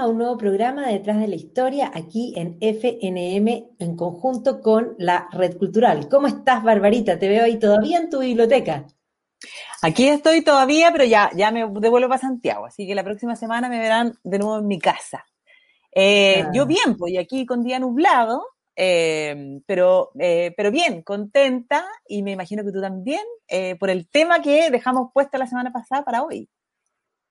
A un nuevo programa de Detrás de la Historia aquí en FNM en conjunto con la Red Cultural. ¿Cómo estás, Barbarita? Te veo ahí todavía en tu biblioteca. Aquí estoy todavía, pero ya, ya me devuelvo para Santiago, así que la próxima semana me verán de nuevo en mi casa. Eh, Yo bien, pues aquí con día nublado, eh, pero, eh, pero bien, contenta y me imagino que tú también por el tema que dejamos puesta la semana pasada para hoy.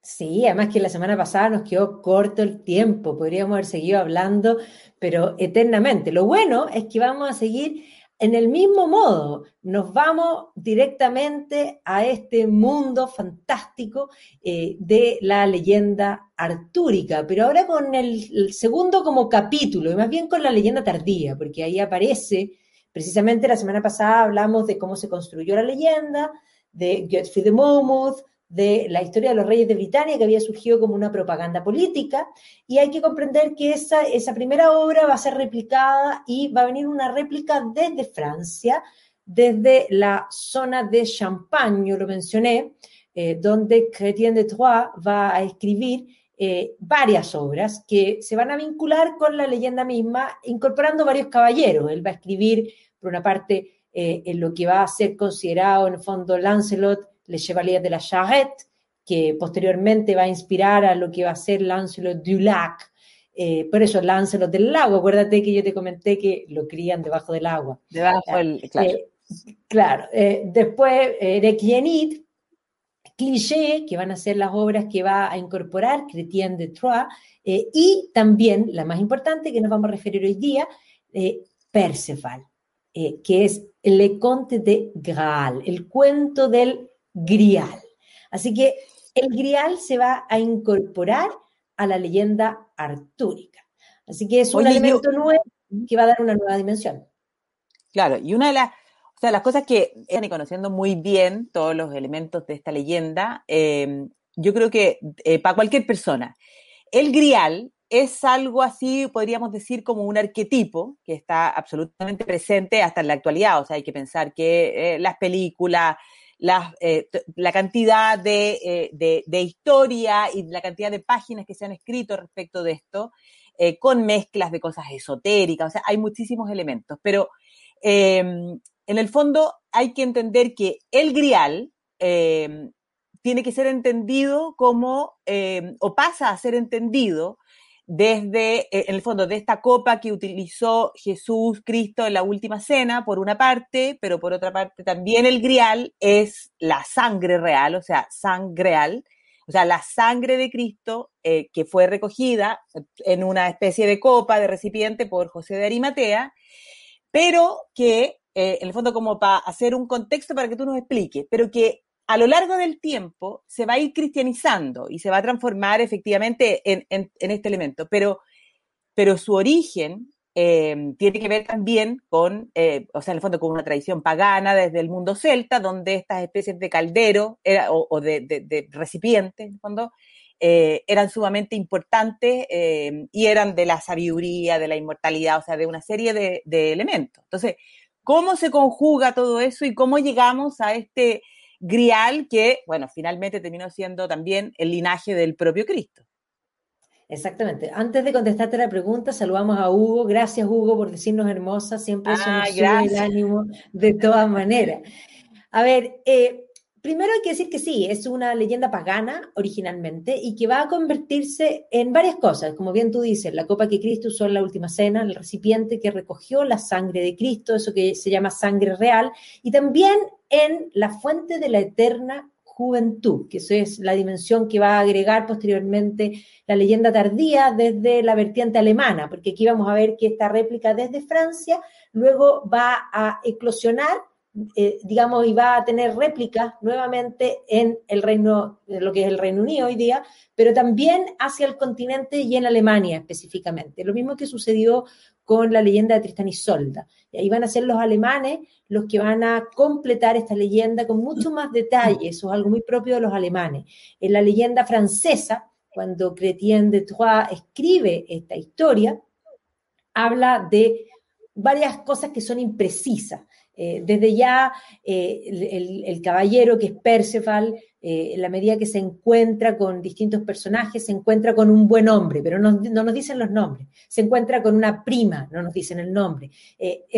Sí, además que la semana pasada nos quedó corto el tiempo, podríamos haber seguido hablando, pero eternamente. Lo bueno es que vamos a seguir en el mismo modo, nos vamos directamente a este mundo fantástico eh, de la leyenda artúrica, pero ahora con el, el, segundo como capítulo, y más bien con la leyenda tardía, porque ahí aparece, precisamente la semana pasada hablamos de cómo se construyó la leyenda, de Godfrey de Monmouth, de la historia de los reyes de Britania, que había surgido como una propaganda política, y hay que comprender que esa, esa primera obra va a ser replicada y va a venir una réplica desde Francia, desde la zona de Champagne, lo mencioné, eh, donde Chrétien de Troyes va a escribir eh, varias obras que se van a vincular con la leyenda misma, incorporando varios caballeros. Él va a escribir, por una parte, eh, en lo que va a ser considerado en el fondo Lancelot le Chevalier de la Charrette, que posteriormente va a inspirar a lo que va a ser Lancelot du Lac. Eh, por eso Lancelot del lago, acuérdate que yo te comenté que lo crían debajo del agua. Debajo del, claro. Eh, claro. Eh, después, eh, Requienit, Cliché, que van a ser las obras que va a incorporar Chrétien de Troyes, y también, la más importante que nos vamos a referir hoy día, Perceval, que es Le Conte de Graal, el cuento del grial. Así que el grial se va a incorporar a la leyenda artúrica. Así que es un Oye, elemento yo- nuevo que va a dar una nueva dimensión. Claro, y una de las, o sea, las cosas que están y conociendo muy bien todos los elementos de esta leyenda, eh, yo creo que eh, para cualquier persona, el grial es algo así, podríamos decir, como un arquetipo que está absolutamente presente hasta en la actualidad. O sea, hay que pensar que eh, las películas, las, eh, la cantidad de, eh, de, de historia y la cantidad de páginas que se han escrito respecto de esto, eh, con mezclas de cosas esotéricas, o sea, hay muchísimos elementos, pero eh, en el fondo hay que entender que el grial eh, tiene que ser entendido como, eh, o pasa a ser entendido desde, eh, en el fondo, de esta copa que utilizó Jesús Cristo en la última cena, por una parte, pero por otra parte también el grial es la sangre real, o sea, sangreal, o sea, la sangre de Cristo eh, que fue recogida en una especie de copa, de recipiente por José de Arimatea, pero que, eh, en el fondo, como para hacer un contexto para que tú nos expliques, pero que a lo largo del tiempo se va a ir cristianizando y se va a transformar efectivamente en, este elemento, pero, su origen eh, tiene que ver también con, eh, o sea, en el fondo con una tradición pagana desde el mundo celta, donde estas especies de caldero o, de, recipientes, en el fondo, eh, eran sumamente importantes eh, y eran de la sabiduría, de la inmortalidad, o sea, de una serie de, de elementos. Entonces, ¿cómo se conjuga todo eso y cómo llegamos a este grial que, bueno, finalmente terminó siendo también el linaje del propio Cristo? Exactamente. Antes de contestarte la pregunta, saludamos a Hugo. Gracias, Hugo, por decirnos hermosa. Siempre eso nos Ay, sube el ánimo de todas maneras. A ver, eh, primero hay que decir que sí, es una leyenda pagana originalmente y que va a convertirse en varias cosas. Como bien tú dices, la copa que Cristo usó en la última cena, el recipiente que recogió la sangre de Cristo, eso que se llama sangre real, y también en la fuente de la eterna juventud, que eso es la dimensión que va a agregar posteriormente la leyenda tardía desde la vertiente alemana, porque aquí vamos a ver que esta réplica desde Francia luego va a eclosionar eh, digamos, y va a tener réplicas nuevamente en el reino, lo que es el Reino Unido hoy día, pero también hacia el continente y en Alemania específicamente. Lo mismo que sucedió con la leyenda de Tristan y Solda. Y ahí van a ser los alemanes los que van a completar esta leyenda con mucho más detalle, eso es algo muy propio de los alemanes. En la leyenda francesa, cuando Chrétien de Troyes escribe esta historia, habla de varias cosas que son imprecisas. Eh, desde ya, eh, el, caballero que es Perceval, eh, en la medida que se encuentra con distintos personajes, se encuentra con un buen hombre, pero no, no nos dicen los nombres. Se encuentra con una prima, no nos dicen el nombre.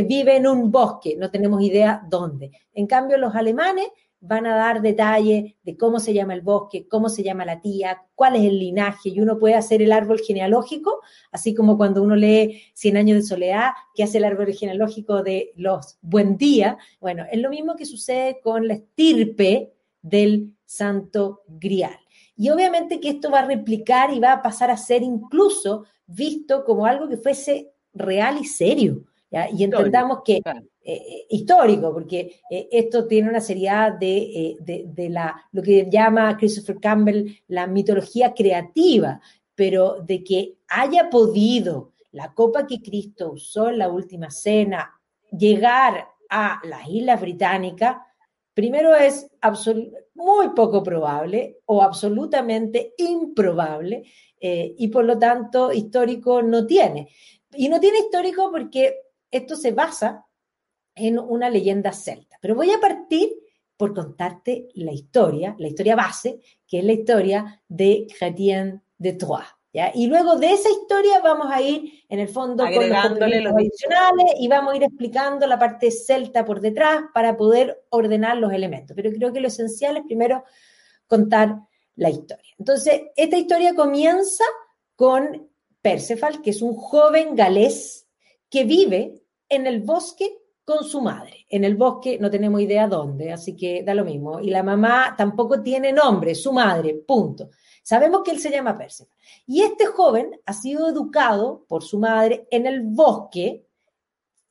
vive en un bosque, no tenemos idea dónde. En cambio, los alemanes van a dar detalle de cómo se llama el bosque, cómo se llama la tía, cuál es el linaje, y uno puede hacer el árbol genealógico, así como cuando uno lee Cien años de soledad, que hace el árbol genealógico de los Buen Día. Bueno, es lo mismo que sucede con la estirpe del Santo Grial. Y obviamente que esto va a replicar y va a pasar a ser incluso visto como algo que fuese real y serio. Y entendamos que eh, eh, histórico, porque eh, esto tiene una seriedad de, de, la, lo que llama Christopher Campbell la mitología creativa, pero de que haya podido la copa que Cristo usó en la última cena llegar a las Islas Británicas, primero es muy poco probable o absolutamente improbable y por lo tanto histórico no tiene. Y no tiene histórico porque esto se basa en una leyenda celta. Pero voy a partir por contarte la historia, la historia base, que es la historia de Chrétien de Troyes. Y luego de esa historia vamos a ir, en el fondo, con los adicionales y vamos a ir explicando la parte celta por detrás para poder ordenar los elementos. Pero creo que lo esencial es primero contar la historia. Entonces, esta historia comienza con Perceval, que es un joven galés que vive en el bosque con su madre. En el bosque no tenemos idea dónde, así que da lo mismo. Y la mamá tampoco tiene nombre, su madre, punto. Sabemos que él se llama Perceval. Y este joven ha sido educado por su madre en el bosque,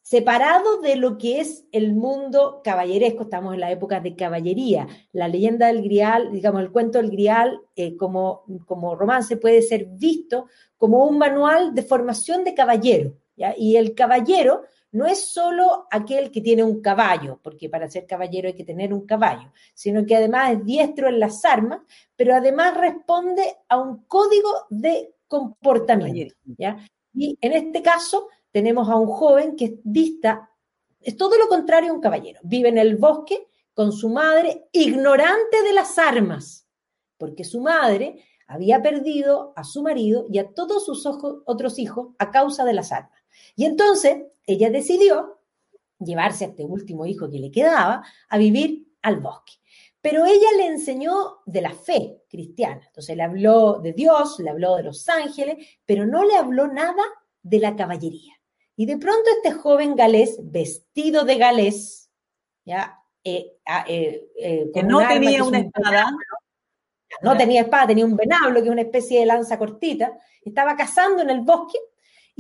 separado de lo que es el mundo caballeresco. Estamos en la época de caballería. La leyenda del Grial, digamos, el cuento del Grial eh, como, como romance puede ser visto como un manual de formación de caballero. Y el caballero no es solo aquel que tiene un caballo, porque para ser caballero hay que tener un caballo, sino que además es diestro en las armas, pero además responde a un código de comportamiento. Y en este caso tenemos a un joven que vista, es todo lo contrario a un caballero, vive en el bosque con su madre, ignorante de las armas, porque su madre había perdido a su marido y a todos sus otros hijos a causa de las armas. Y entonces ella decidió llevarse a este último hijo que le quedaba a vivir al bosque. Pero ella le enseñó de la fe cristiana. Entonces le habló de Dios, le habló de los ángeles, pero no le habló nada de la caballería. Y de pronto este joven galés, vestido de galés, ya, eh, eh, eh, que no tenía una espada, no tenía espada, tenía un venablo, que es una especie de lanza cortita, estaba cazando en el bosque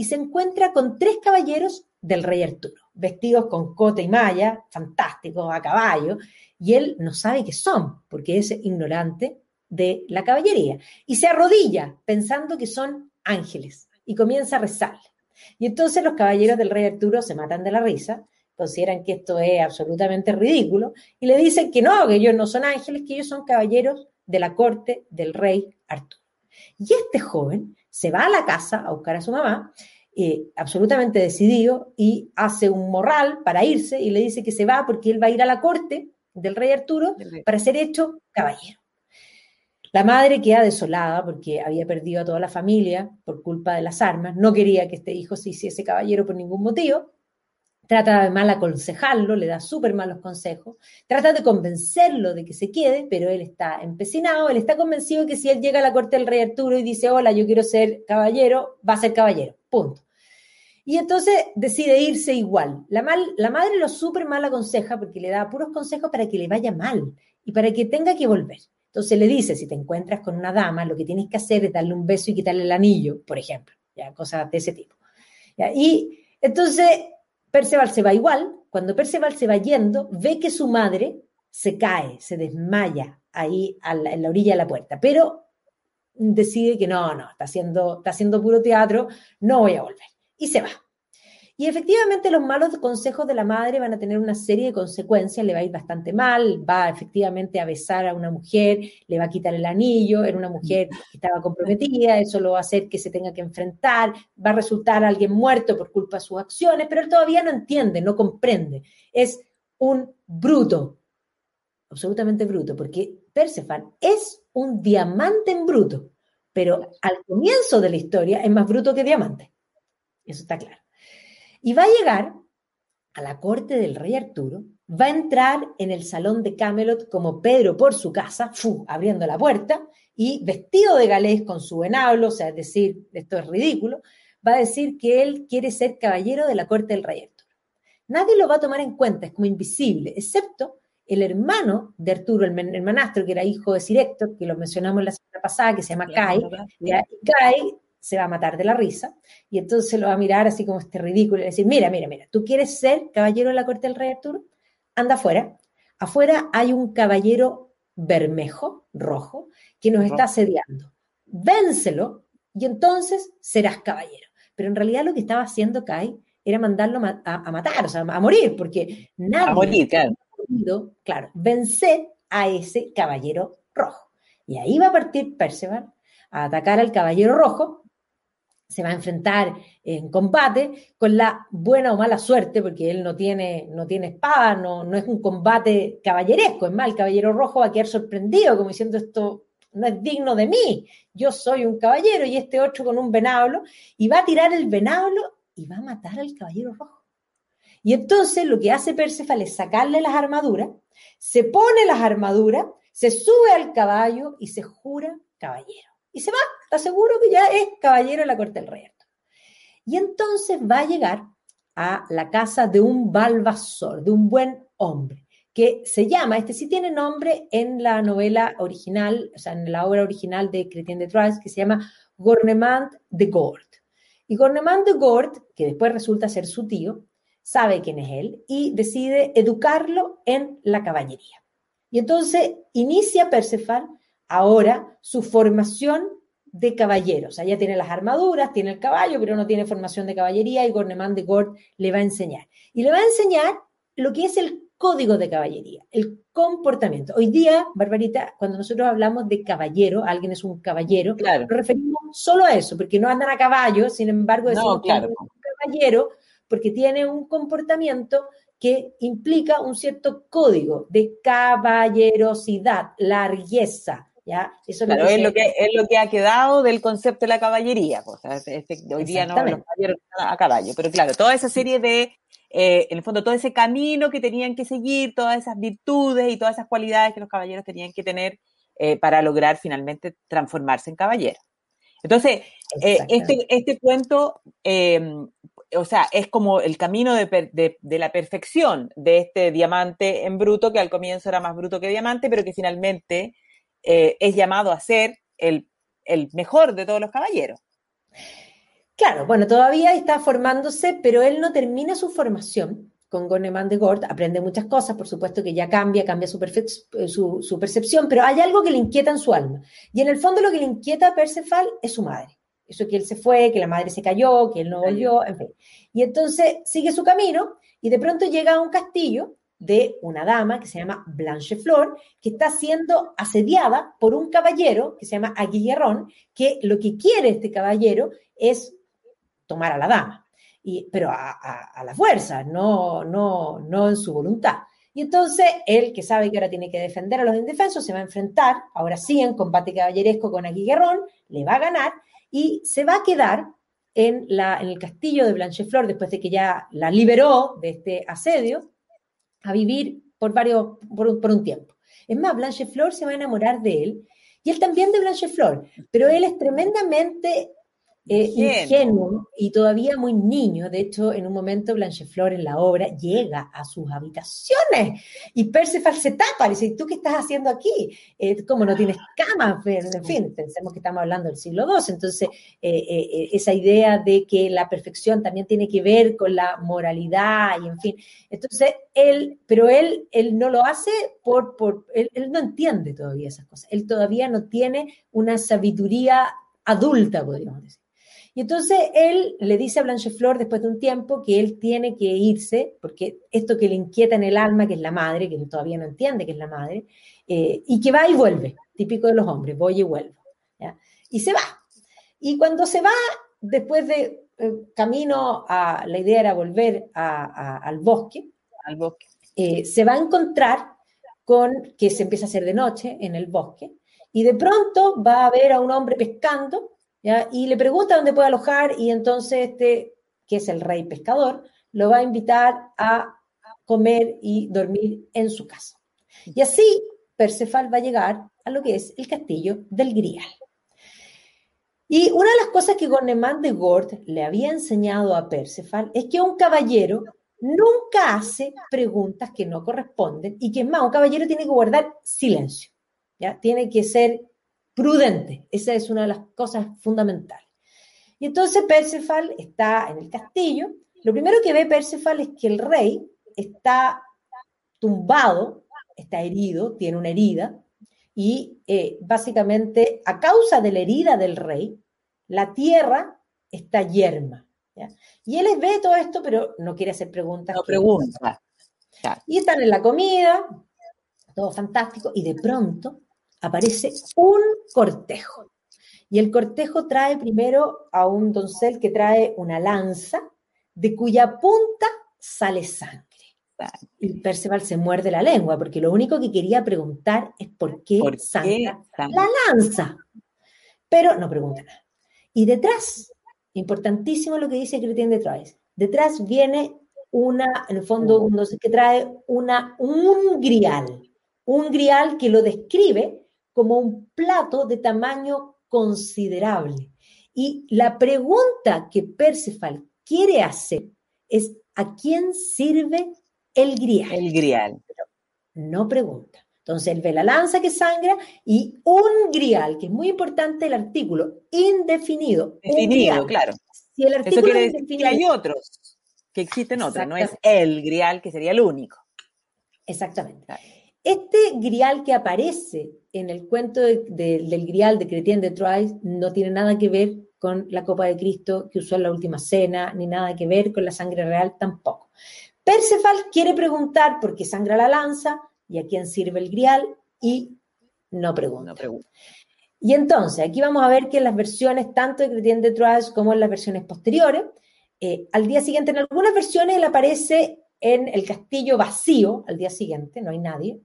y se encuentra con tres caballeros del rey Arturo, vestidos con cote y malla, fantásticos, a caballo, y él no sabe qué son, porque es ignorante de la caballería, y se arrodilla pensando que son ángeles, y comienza a rezarle. Y entonces los caballeros del rey Arturo se matan de la risa, consideran que esto es absolutamente ridículo, y le dicen que no, que ellos no son ángeles, que ellos son caballeros de la corte del rey Arturo. Y este joven se va a la casa a buscar a su mamá, eh, absolutamente decidido, y hace un morral para irse y le dice que se va porque él va a ir a la corte del rey Arturo para ser hecho caballero. La madre queda desolada porque había perdido a toda la familia por culpa de las armas, no quería que este hijo se hiciese caballero por ningún motivo, trata de mal aconsejarlo, le da súper malos consejos, trata de convencerlo de que se quede, pero él está empecinado, él está convencido que si él llega a la corte del rey Arturo y dice, hola, yo quiero ser caballero, va a ser caballero, punto. Y entonces decide irse igual. La, mal, la madre lo súper mal aconseja porque le da puros consejos para que le vaya mal y para que tenga que volver. Entonces le dice, si te encuentras con una dama, lo que tienes que hacer es darle un beso y quitarle el anillo, por ejemplo, ya, cosas de ese tipo. Y entonces Perceval se va igual, cuando Perceval se va yendo, ve que su madre se cae, se desmaya ahí en la orilla de la puerta, pero decide que no, no, está haciendo, está haciendo puro teatro, no voy a volver y se va. Y efectivamente los malos consejos de la madre van a tener una serie de consecuencias, le va a ir bastante mal, va efectivamente a besar a una mujer, le va a quitar el anillo, era una mujer que estaba comprometida, eso lo va a hacer que se tenga que enfrentar, va a resultar alguien muerto por culpa de sus acciones, pero él todavía no entiende, no comprende. Es un bruto, absolutamente bruto, porque Perceval es un diamante en bruto, pero al comienzo de la historia es más bruto que diamante. Eso está claro. Y va a llegar a la corte del rey Arturo, va a entrar en el salón de Camelot como Pedro por su casa, abriendo la puerta, y vestido de galés con su venablo, o sea, es decir, esto es ridículo, va a decir que él quiere ser caballero de la corte del rey Arturo. Nadie lo va a tomar en cuenta, es como invisible, excepto el hermano de Arturo, el, hermanastro, que era hijo de Sir Héctor, que lo mencionamos la semana pasada, que se llama Kai, y Kai se va a matar de la risa y entonces lo va a mirar así como este ridículo y decir, mira, mira, mira, ¿tú quieres ser caballero de la corte del rey Arturo? Anda afuera. Afuera hay un caballero bermejo, rojo, que nos está asediando. Vénselo y entonces serás caballero. Pero en realidad lo que estaba haciendo Kai era mandarlo a, matar, o sea, a morir, porque nadie... A morir, claro, vencer a ese caballero rojo. Y ahí va a partir Perceval a atacar al caballero rojo, se va a enfrentar en combate con la buena o mala suerte, porque él no tiene, no tiene espada, no, no es un combate caballeresco, es más, el caballero rojo va a quedar sorprendido, como diciendo esto no es digno de mí, yo soy un caballero y este otro con un venablo, y va a tirar el venablo y va a matar al caballero rojo. Y entonces lo que hace Perceval es sacarle las armaduras, se pone las armaduras, se sube al caballo y se jura caballero y se va, está seguro que ya es caballero de la corte del rey Y entonces va a llegar a la casa de un balvasor, de un buen hombre, que se llama, este sí tiene nombre en la novela original, o sea, en la obra original de Chrétien de Troyes, que se llama Gornemant de Gord. Y Gornemant de Gord, que después resulta ser su tío, sabe quién es él y decide educarlo en la caballería. Y entonces inicia Perceval ahora su formación de caballeros. Allá tiene las armaduras, tiene el caballo, pero no tiene formación de caballería y Gornemán de Gord le va a enseñar. Y le va a enseñar lo que es el código de caballería, el comportamiento. Hoy día, Barbarita, cuando nosotros hablamos de caballero, alguien es un caballero, nos referimos solo a eso, porque no andan a caballo, sin embargo, decimos que es un caballero porque tiene un comportamiento que implica un cierto código de caballerosidad, largueza, eso claro, es, lo que, es lo que ha quedado del concepto de la caballería. Pues, hoy día no los caballeros a caballo, pero claro, toda esa serie de, eh, en el fondo, todo ese camino que tenían que seguir, todas esas virtudes y todas esas cualidades que los caballeros tenían que tener eh, para lograr finalmente transformarse en caballero. Entonces, eh, este, este cuento, em, o sea, es como el camino de, de, la perfección de este diamante en bruto, que al comienzo era más bruto que diamante, pero que finalmente eh, es llamado a ser el, mejor de todos los caballeros. Claro, bueno, todavía está formándose, pero él no termina su formación con Goneman de Gord, aprende muchas cosas, por supuesto que ya cambia, cambia su, su, percepción, pero hay algo que le inquieta en su alma. Y en el fondo lo que le inquieta a Perceval es su madre. Eso que él se fue, que la madre se cayó, que él no volvió, en fin. Y entonces sigue su camino y de pronto llega a un castillo de una dama que se llama Blanche Flor, que está siendo asediada por un caballero que se llama Aguillerón, que lo que quiere este caballero es tomar a la dama, y, pero a, la fuerza, no, no, no en su voluntad. Y entonces él, que sabe que ahora tiene que defender a los indefensos, se va a enfrentar, ahora sí, en combate caballeresco con Aguillerón, le va a ganar y se va a quedar en, la, en el castillo de Blancheflor después de que ya la liberó de este asedio a vivir por, varios, por, un tiempo. Es más, Blanche Flor se va a enamorar de él y él también de Blanche Flor, pero él es tremendamente eh, ingenuo y todavía muy niño. De hecho, en un momento Blancheflor en la obra llega a sus habitaciones y Perceval se tapa, le dice, ¿tú qué estás haciendo aquí? Eh, ¿Cómo no tienes cama? En fin, pensemos que estamos hablando del siglo II. Entonces, eh, esa idea de que la perfección también tiene que ver con la moralidad y en fin. Entonces, él, pero él, él no lo hace por, por él, él no entiende todavía esas cosas. Él todavía no tiene una sabiduría adulta, podríamos decir. Y entonces él le dice a Blancheflor después de un tiempo que él tiene que irse, porque esto que le inquieta en el alma, que es la madre, que todavía no entiende que es la madre, eh, y que va y vuelve, típico de los hombres, voy y vuelvo. Y se va. Y cuando se va, después de eh, camino a, la idea era volver al bosque, al bosque. Eh, se va a encontrar con que se empieza a hacer de noche en el bosque, y de pronto va a ver a un hombre pescando y le pregunta dónde puede alojar y entonces este, que es el rey pescador, lo va a invitar a comer y dormir en su casa. Y así Percefal va a llegar a lo que es el castillo del Grial. Y una de las cosas que Gornemán de Gort le había enseñado a Percefal es que un caballero nunca hace preguntas que no corresponden y que es más, un caballero tiene que guardar silencio, ¿ya? Tiene que ser prudente. Esa es una de las cosas fundamentales. Y entonces Perceval está en el castillo. Lo primero que ve Perceval es que el rey está tumbado, está herido, tiene una herida, y eh, básicamente a causa de la herida del rey, la tierra está yerma. Y él ve todo esto, pero no quiere hacer preguntas. No pregunta. Y están en la comida, todo fantástico, y de pronto aparece un cortejo. Y el cortejo trae primero a un doncel que trae una lanza de cuya punta sale sangre. Y Perceval se muerde la lengua porque lo único que quería preguntar es por qué, sangra la lanza. Pero no pregunta nada. Y detrás, importantísimo lo que dice Cretien de Troyes, detrás viene una, en el fondo, un doncel que trae una, un grial, un grial que lo describe como un plato de tamaño considerable. Y la pregunta que Perceval quiere hacer es ¿a quién sirve el grial? El grial. no pregunta. Entonces él ve la lanza que sangra y un grial, que es muy importante el artículo, indefinido. Definido, claro. Si el artículo Eso quiere decir que hay otros, que existen otros, no es el grial que sería el único. Exactamente. Este grial que aparece en el cuento del grial de Cretien de Troyes no tiene nada que ver con la copa de Cristo que usó en la última cena, ni nada que ver con la sangre real tampoco. Perceval quiere preguntar por qué sangra la lanza y a quién sirve el grial y no pregunta. Y entonces, aquí vamos a ver que en las versiones tanto de Cretien de Troyes como en las versiones posteriores, eh, al día siguiente, en algunas versiones él aparece en el castillo vacío, al día siguiente, no hay nadie,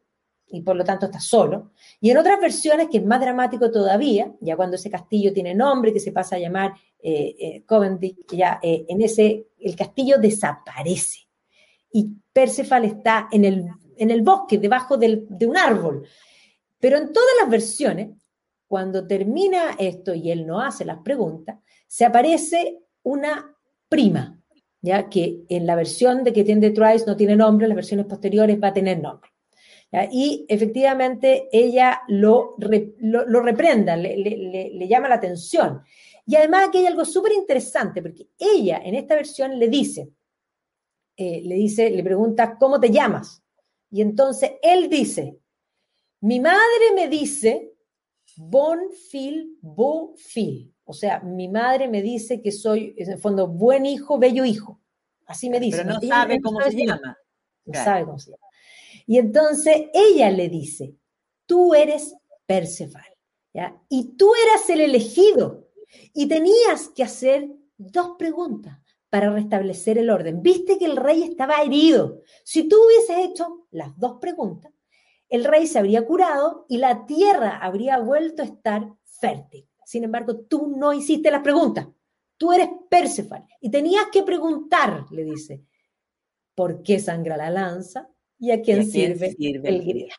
y por lo tanto está solo. Y en otras versiones, que es más dramático todavía, ya cuando ese castillo tiene nombre, que se pasa a llamar eh, eh ya eh, en ese, el castillo desaparece. Y Perceval está en el, en el bosque, debajo de un árbol. Pero en todas las versiones, cuando termina esto y él no hace las preguntas, se aparece una prima, ya que en la versión de que tiene Trice no tiene nombre, en las versiones posteriores va a tener nombre. Y efectivamente ella lo, lo, reprenda, le, llama la atención. Y además aquí hay algo súper interesante, porque ella en esta versión le dice, eh, le dice, le pregunta, ¿cómo te llamas? Y entonces él dice, mi madre me dice, bon fil, beau fil. O sea, mi madre me dice que soy, en el fondo, buen hijo, bello hijo. Así me dice. Pero no sabe cómo se llama. No sabe cómo se llama. Y entonces ella le dice, tú eres Perceval, ¿ya? Y tú eras el elegido y tenías que hacer dos preguntas para restablecer el orden. Viste que el rey estaba herido. Si tú hubieses hecho las dos preguntas, el rey se habría curado y la tierra habría vuelto a estar fértil. Sin embargo, tú no hiciste las preguntas. Tú eres Perceval y tenías que preguntar, le dice, ¿por qué sangra la lanza? Y a quién, sirve, el grial.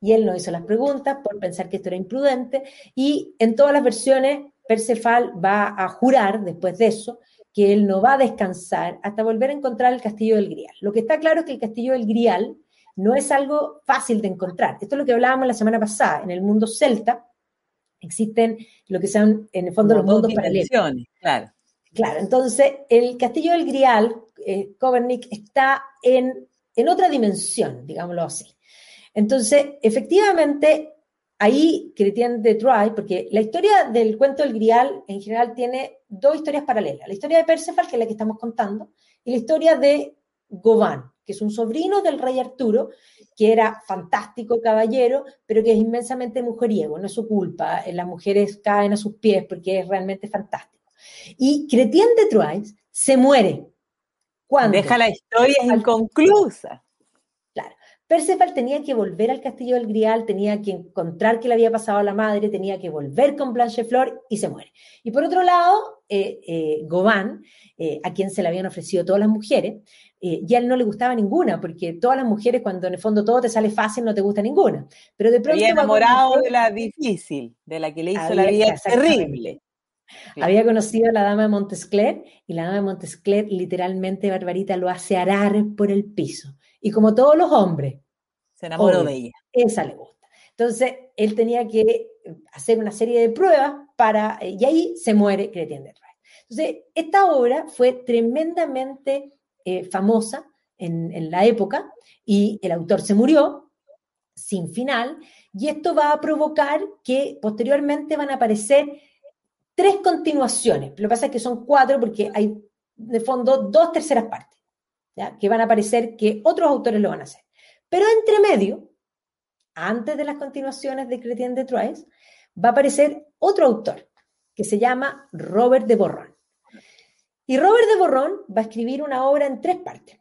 y él no hizo las preguntas por pensar que esto era imprudente y en todas las versiones Perceval va a jurar después de eso que él no va a descansar hasta volver a encontrar el castillo del Grial. Lo que está claro es que el castillo del Grial no es algo fácil de encontrar. Esto es lo que hablábamos la semana pasada. En el mundo celta existen lo que son, en el fondo, los mundos paralelos. Claro. Claro, entonces el castillo del Grial, eh, está en, en otra dimensión, digámoslo así. Entonces, efectivamente, ahí Chrétien de Troyes, porque la historia del cuento del Grial en general tiene dos historias paralelas. La historia de Perceval, que es la que estamos contando, y la historia de Govan, que es un sobrino del rey Arturo, que era fantástico caballero, pero que es inmensamente mujeriego, no es su culpa, eh, las mujeres caen a sus pies porque es realmente fantástico. Y Chrétien de Troyes se muere. ¿Cuándo? Deja la historia inconclusa. Perceval tenía que volver al castillo del Grial, tenía que encontrar qué le había pasado a la madre, tenía que volver con Blancheflor y se muere. Y por otro lado, eh, eh Gobán, eh, a quien se le habían ofrecido todas las mujeres, eh, y a él no le gustaba ninguna, porque todas las mujeres, cuando en el fondo todo te sale fácil, no te gusta ninguna. Pero de pronto. Había enamorado de la difícil, de la que le hizo la vida terrible. Había conocido a la dama de Montescler y la dama de Montescler literalmente, Barbarita, lo hace arar por el piso. Y como todos los hombres, se enamoró de ella. Esa le gusta. Entonces, él tenía que hacer una serie de pruebas para, y ahí se muere Cretien de. Entonces, esta obra fue tremendamente eh, famosa en, en la época y el autor se murió sin final, y esto va a provocar que posteriormente van a aparecer tres continuaciones. Lo que pasa es que son cuatro porque hay, de fondo, dos terceras partes, ¿ya? que van a aparecer que otros autores lo van a hacer. Pero entre medio, antes de las continuaciones de Chrétien de Troyes, va a aparecer otro autor que se llama Robert de Borrón. Y Robert de Borrón va a escribir una obra en tres partes.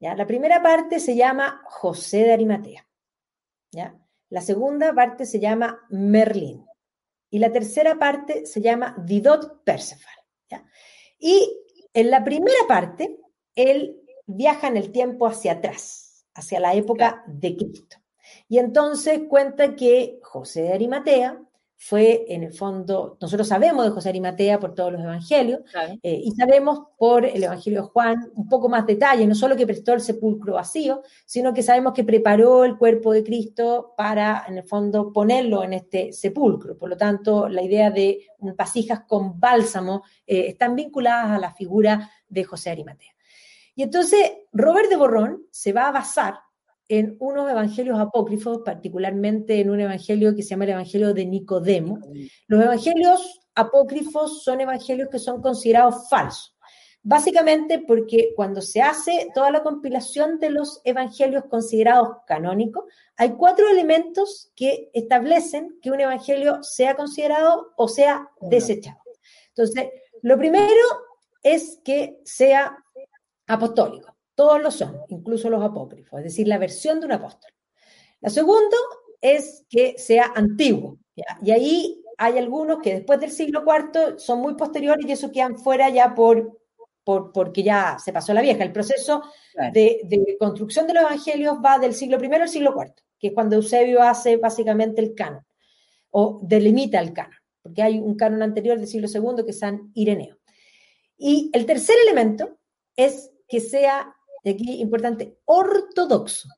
¿ya? La primera parte se llama José de Arimatea. ¿ya? La segunda parte se llama Merlín. Y la tercera parte se llama Didot Perceval. Y en la primera parte, él viaja en el tiempo hacia atrás, hacia la época de Cristo. Y entonces cuenta que José de Arimatea fue en el fondo, nosotros sabemos de José Arimatea por todos los evangelios, eh, y sabemos por el Evangelio de Juan un poco más detalle, no solo que prestó el sepulcro vacío, sino que sabemos que preparó el cuerpo de Cristo para, en el fondo, ponerlo en este sepulcro. Por lo tanto, la idea de vasijas con bálsamo eh, están vinculadas a la figura de José Arimatea. Y entonces, Robert de Borrón se va a basar en unos evangelios apócrifos, particularmente en un evangelio que se llama el Evangelio de Nicodemo. Los evangelios apócrifos son evangelios que son considerados falsos. Básicamente porque cuando se hace toda la compilación de los evangelios considerados canónicos, hay cuatro elementos que establecen que un evangelio sea considerado o sea desechado. Entonces, lo primero es que sea apostólico. Todos lo son, incluso los apócrifos, es decir, la versión de un apóstol. La segunda es que sea antiguo. Y ahí hay algunos que después del siglo IV son muy posteriores y eso quedan fuera ya por, por porque ya se pasó la vieja. El proceso de, construcción de los evangelios va del siglo I al siglo IV, que es cuando Eusebio hace básicamente el canon, o delimita el canon, porque hay un canon anterior del siglo II que es San Ireneo. Y el tercer elemento es que sea y aquí importante, ortodoxo.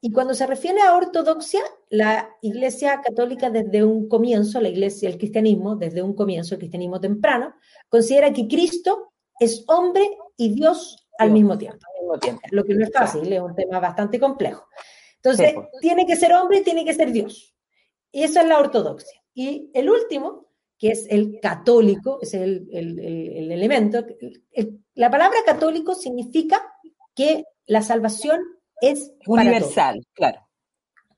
Y cuando se refiere a ortodoxia, la Iglesia Católica desde un comienzo, la Iglesia, el cristianismo, desde un comienzo, el cristianismo temprano, considera que Cristo es hombre y Dios al mismo tiempo. Lo que no es fácil, es un tema bastante complejo. Entonces, pues. tiene que ser hombre y tiene que ser Dios. Y eso es la ortodoxia. Y el último, que es el católico, es el, el elemento. la palabra católico significa que la salvación es universal, claro.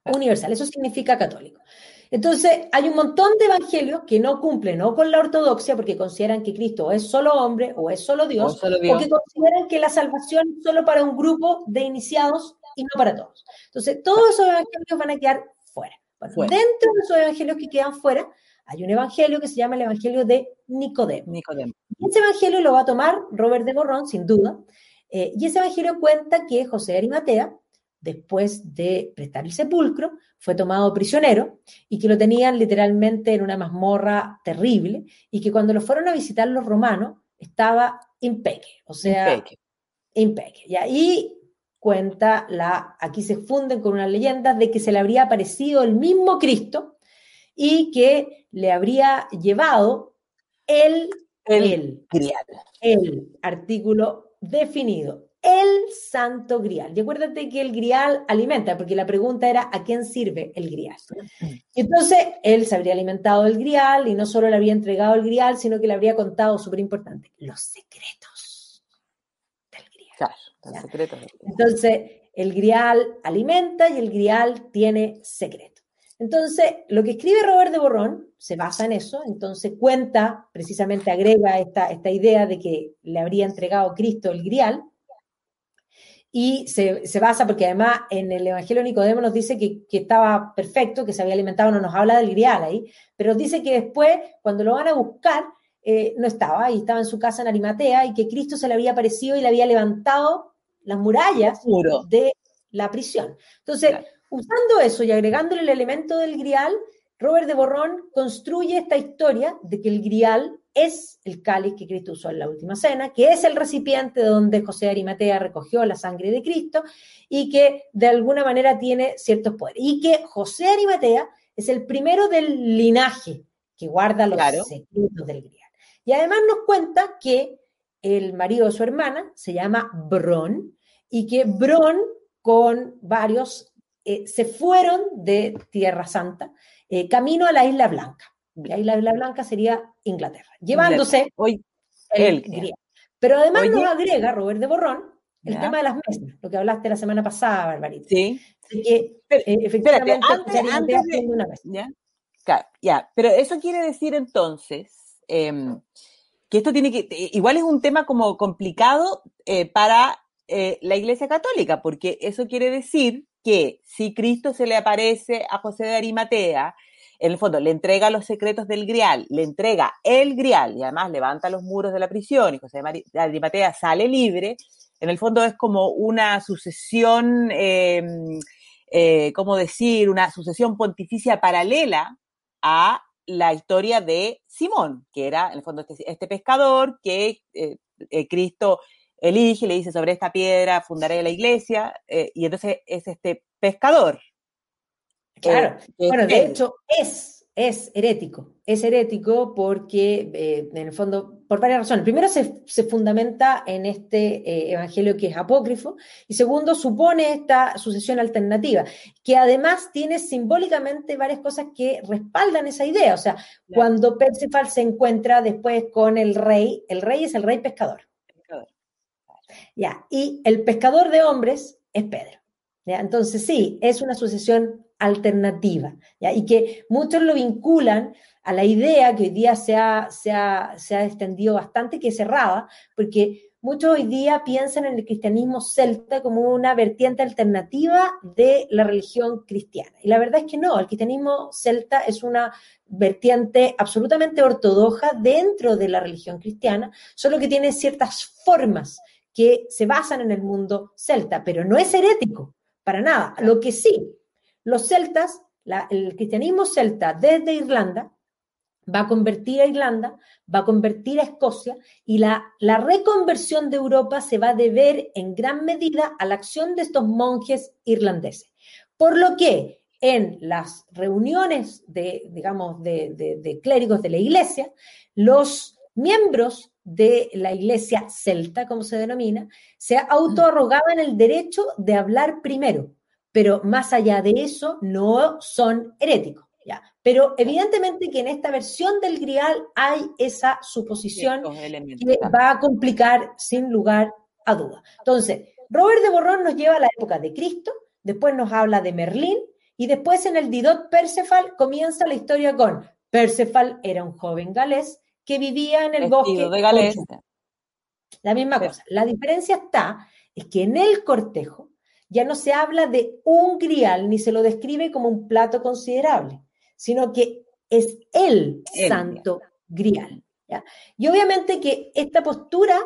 Universal, eso significa católico. Entonces, hay un montón de evangelios que no cumplen o con la ortodoxia porque consideran que Cristo es solo hombre o es solo Dios, o, que consideran que la salvación es solo para un grupo de iniciados y no para todos. Entonces, todos esos evangelios van a quedar fuera. Dentro de esos evangelios que quedan fuera, hay un evangelio que se llama el evangelio de Nicodemo. Nicodemo. Ese evangelio lo va a tomar Robert de Borrón, sin duda, eh, y ese evangelio cuenta que José de Arimatea después de prestar el sepulcro, fue tomado prisionero y que lo tenían literalmente en una mazmorra terrible y que cuando lo fueron a visitar los romanos estaba impeque, o sea, impeque. Y ahí cuenta la, aquí se funden con una leyenda de que se le habría aparecido el mismo Cristo y que le habría llevado el, el, el, el artículo definido, el santo grial. Y acuérdate que el grial alimenta, porque la pregunta era ¿a quién sirve el grial? Y entonces él se habría alimentado del grial y no solo le habría entregado el grial, sino que le habría contado, súper importante, los secretos del grial. Claro, los secretos Entonces, el grial alimenta y el grial tiene secretos. Entonces, lo que escribe Robert de Borrón se basa en eso, entonces cuenta, precisamente agrega esta, esta idea de que le habría entregado Cristo el grial, y se, basa, porque además en el Evangelio Nicodemo nos dice que, estaba perfecto, que se había alimentado, no nos habla del grial ahí, pero dice que después, cuando lo van a buscar, eh, no estaba, y estaba en su casa en Arimatea, y que Cristo se le había aparecido y le había levantado las murallas de la prisión. Entonces, usando eso y agregándole el elemento del grial, Robert de Borrón construye esta historia de que el grial es el cáliz que Cristo usó en la última cena, que es el recipiente donde José de Arimatea recogió la sangre de Cristo y que de alguna manera tiene ciertos poderes. Y que José de Arimatea es el primero del linaje que guarda los secretos del grial. Y además nos cuenta que el marido de su hermana se llama Bron y que Bron con varios eh, se fueron de Tierra Santa eh, camino a la Isla Blanca. La Isla Blanca sería Inglaterra, llevándose Hoy, el Pero además nos agrega Robert de Borrón el tema de las mesas, lo que hablaste la semana pasada, Barbarita. Sí. que eh, efectivamente antes, de, una mesa. ¿ya? ya, pero eso quiere decir entonces em, que esto tiene que, igual es un tema como complicado eh, para eh, la Iglesia Católica, porque eso quiere decir que si Cristo se le aparece a José de Arimatea en el fondo le entrega los secretos del grial, le entrega el grial y además levanta los muros de la prisión y José de Arimatea sale libre, en el fondo es como una sucesión, em, eh, ¿cómo decir? Una sucesión pontificia paralela a la historia de Simón, que era en el fondo este, este pescador que eh, eh, Cristo elige, le dice sobre esta piedra fundaré la iglesia, y entonces es este pescador, Claro, bueno, de hecho es, es herético, es herético porque eh, en el fondo, por varias razones. Primero se, fundamenta en este eh, evangelio que es apócrifo y segundo supone esta sucesión alternativa, que además tiene simbólicamente varias cosas que respaldan esa idea. O sea, cuando Perceval se encuentra después con el rey, el rey es el rey pescador. Ya, y el pescador de hombres es Pedro. ¿ya? Entonces sí, es una sucesión alternativa, y que muchos lo vinculan a la idea que hoy día se ha, se ha, extendido bastante, que es cerrada, porque muchos hoy día piensan en el cristianismo celta como una vertiente alternativa de la religión cristiana. Y la verdad es que no, el cristianismo celta es una vertiente absolutamente ortodoxa dentro de la religión cristiana, solo que tiene ciertas formas que se basan en el mundo celta, pero no es herético, para nada. Lo que sí los celtas, el cristianismo celta desde Irlanda, va a convertir a Irlanda, va a convertir a Escocia y la, la, reconversión de Europa se va a deber en gran medida a la acción de estos monjes irlandeses. Por lo que en las reuniones de, digamos, de, de clérigos de la iglesia, los miembros de la iglesia celta, como se denomina, se autoarrogaban el derecho de hablar primero pero más allá de eso no son heréticos. ¿ya? Pero evidentemente que en esta versión del Grial hay esa suposición que va a complicar sin lugar a duda. Entonces, Robert de Borrón nos lleva a la época de Cristo, después nos habla de Merlín y después en el Didot Perceval comienza la historia con Perceval era un joven galés que vivía en el bosque de. La misma cosa. La diferencia está es que en el cortejo ya no se habla de un grial ni se lo describe como un plato considerable, sino que es el, santo grial. Y obviamente que esta postura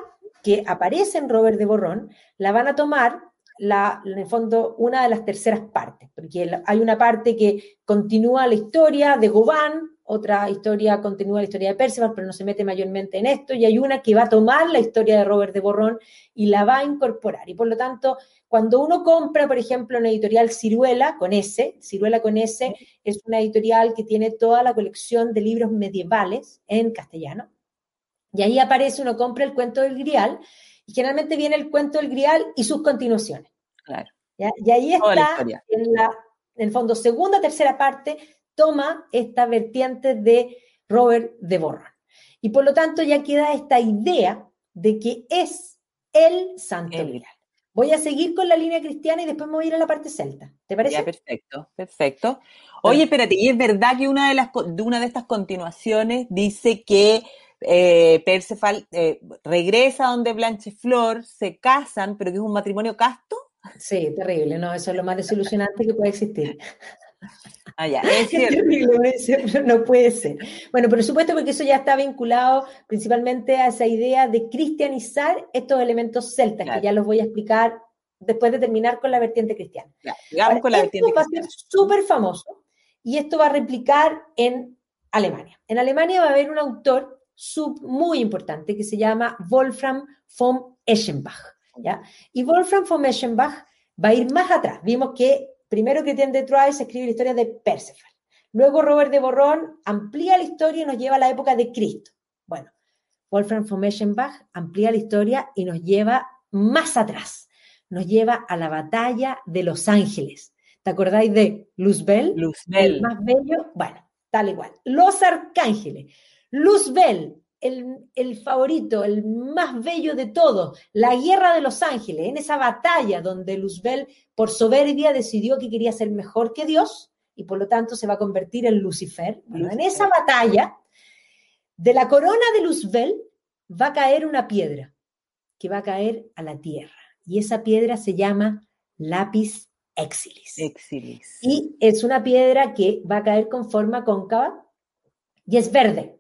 que aparece en Robert de Borrón la van a tomar la, en el fondo, una de las terceras partes, porque hay una parte que continúa la historia de Goban, otra historia continúa la historia de Percival, pero no se mete mayormente en esto, y hay una que va a tomar la historia de Robert de Borrón y la va a incorporar. Y por lo tanto, cuando uno compra, por ejemplo, una editorial Ciruela con S, Ciruela con S es una editorial que tiene toda la colección de libros medievales en castellano, y ahí aparece, uno compra el cuento del Grial, y generalmente viene el cuento del Grial y sus continuaciones. Claro. Y ahí está, en, la, en el fondo, segunda, tercera parte, toma esta vertiente de Robert de Borron. Y por lo tanto ya queda esta idea de que es el santo grial. Voy a seguir con la línea cristiana y después me voy a ir a la parte celta. ¿Te parece? perfecto, perfecto. Oye, espérate, y es verdad que una de, las, de una de estas continuaciones dice que eh, eh, regresa donde Blancheflor, se casan, pero que es un matrimonio casto. Sí, terrible, no, eso es lo más desilusionante que puede existir. Ah, ya, es cierto. no puede ser. Bueno, por supuesto, porque eso ya está vinculado principalmente a esa idea de cristianizar estos elementos celtas, que ya los voy a explicar después de terminar con la vertiente cristiana. Claro, con la esto va a ser súper famoso y esto va a replicar en Alemania. En Alemania va a haber un autor sub muy importante que se llama Wolfram von Eschenbach. ¿ya? Y Wolfram von Eschenbach va a ir más atrás. Vimos que Primero Christian de Troyes escribe la historia de Perceval. Luego Robert de Borrón amplía la historia y nos lleva a la época de Cristo. Bueno, Wolfram von Meschenbach amplía la historia y nos lleva más atrás. Nos lleva a la batalla de Los Ángeles. ¿Te acordáis de Luzbel? Luzbel. El más bello. Bueno, tal igual. Los Arcángeles. Luzbel, el, favorito, el más bello de todos, la guerra de los ángeles, en esa batalla donde Luzbel por soberbia decidió que quería ser mejor que Dios y por lo tanto se va a convertir en Lucifer. en esa batalla, de la corona de Luzbel va a caer una piedra que va a caer a la tierra y esa piedra se llama lápiz exilis. exilis. Y es una piedra que va a caer con forma cóncava y es verde.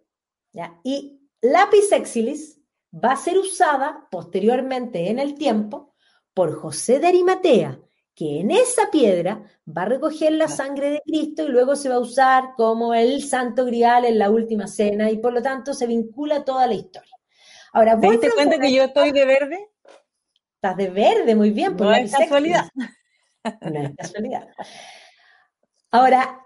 ¿ya? Y lápiz exilis va a ser usada posteriormente en el tiempo por José de Arimatea, que en esa piedra va a recoger la sangre de Cristo y luego se va a usar como el santo grial en la última cena y por lo tanto se vincula toda la historia. Ahora, ¿Te diste cuenta que yo estoy de verde? Estás de verde, muy bien. Por no es casualidad. No es casualidad. Ahora,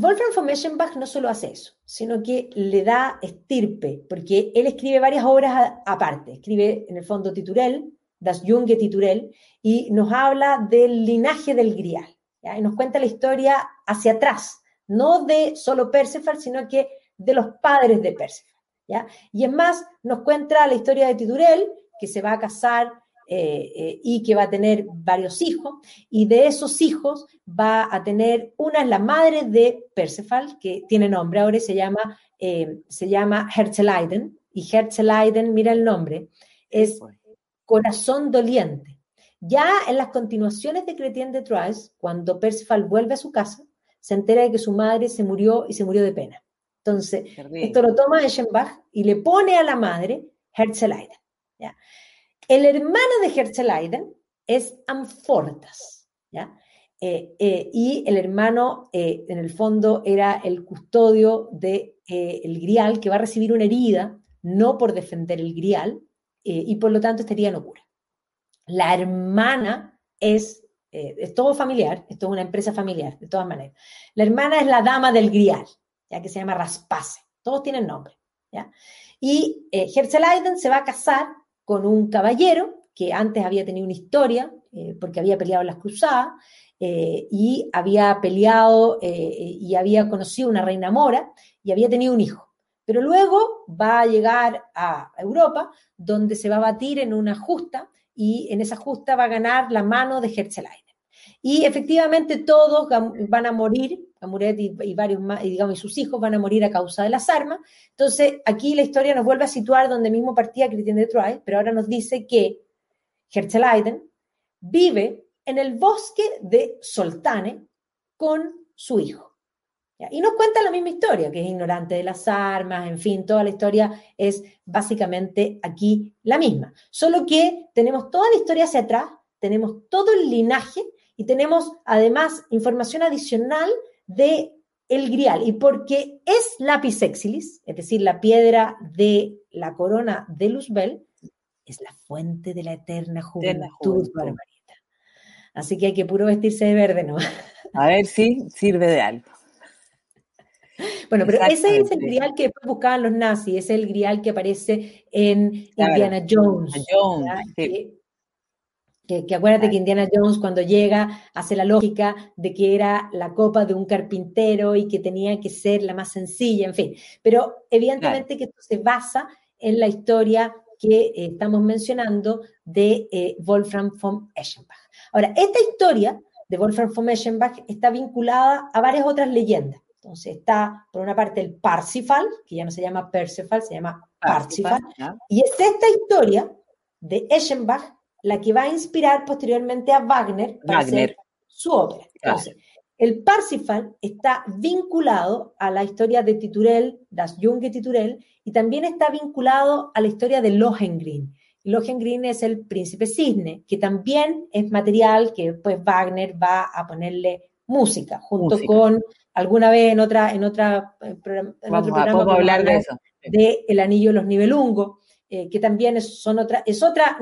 Wolfram von Meschenbach no solo hace eso, sino que le da estirpe, porque él escribe varias obras aparte. Escribe, en el fondo, Titurel, Das Junge Titurel, y nos habla del linaje del Grial. Y nos cuenta la historia hacia atrás, no de solo Perceval, sino que de los padres de Perceval. ¿ya? Y es más, nos cuenta la historia de Titurel, que se va a casar eh, eh, y que va a tener varios hijos, y de esos hijos va a tener, una es la madre de Perceval, que tiene nombre ahora se llama, eh, se llama Herzeleiden, y Herzeleiden, mira el nombre, es corazón doliente. Ya en las continuaciones de Chrétien de Troyes, cuando Perceval vuelve a su casa, se entera de que su madre se murió y se murió de pena. Entonces, esto lo toma Eschenbach y le pone a la madre Herzeleiden. ¿ya? El hermano de Herzeleiden es Amfortas, ¿ya? Eh, eh, y el hermano, eh, en el fondo, era el custodio del de, el grial que va a recibir una herida, no por defender el grial, y por lo tanto estaría en cura. La hermana es, es todo familiar, esto es una empresa familiar, de todas maneras. La hermana es la dama del grial, ya que se llama Raspase, todos tienen nombre, ¿ya? Y Herzeleiden se va a casar con un caballero que antes había tenido una historia, eh, porque había peleado las cruzadas, eh, y había peleado eh, y había conocido una reina mora y había tenido un hijo. Pero luego va a llegar a Europa, donde se va a batir en una justa, y en esa justa va a ganar la mano de Herzeleiden. Y efectivamente todos van a morir, Y, y, varios más, y digamos, y sus hijos van a morir a causa de las armas. Entonces, aquí la historia nos vuelve a situar donde mismo partía Christian de Troyes, pero ahora nos dice que Herzeleiden vive en el bosque de Soltane con su hijo. Y nos cuenta la misma historia, que es ignorante de las armas, en fin, toda la historia es básicamente aquí la misma. Solo que tenemos toda la historia hacia atrás tenemos todo el linaje y tenemos además información adicional de el grial. Y porque es lápiz exilis, es decir, la piedra de la corona de Luzbel, es la fuente de la eterna juventud, Barbarita. Así que hay que puro vestirse de verde, ¿no? A ver si sirve de algo. Bueno, pero ese es el grial que buscaban los nazis, es el grial que aparece en Indiana Jones. Que, acuérdate que Indiana Jones cuando llega hace la lógica de que era la copa de un carpintero y que tenía que ser la más sencilla, en fin. Pero evidentemente que esto se basa en la historia que eh, estamos mencionando de eh, Wolfram von Eschenbach. Ahora, esta historia de Wolfram von Eschenbach está vinculada a varias otras leyendas. Entonces está, por una parte, el Parsifal, que ya no se llama Perceval, se llama Parsifal. Y es esta historia de Eschenbach la que va a inspirar posteriormente a Wagner para hacer su ópera. Entonces, el Parsifal está vinculado a la historia de Titurel, Das Junge Titurel, y también está vinculado a la historia de Lohengrin. Lohengrin es el príncipe cisne, que también es material que después Wagner va a ponerle música, junto con alguna vez en otra, en otra eh, en otro programa hablar de eso. De El Anillo de los Nibelungos, eh, que también es, son otra, es otra,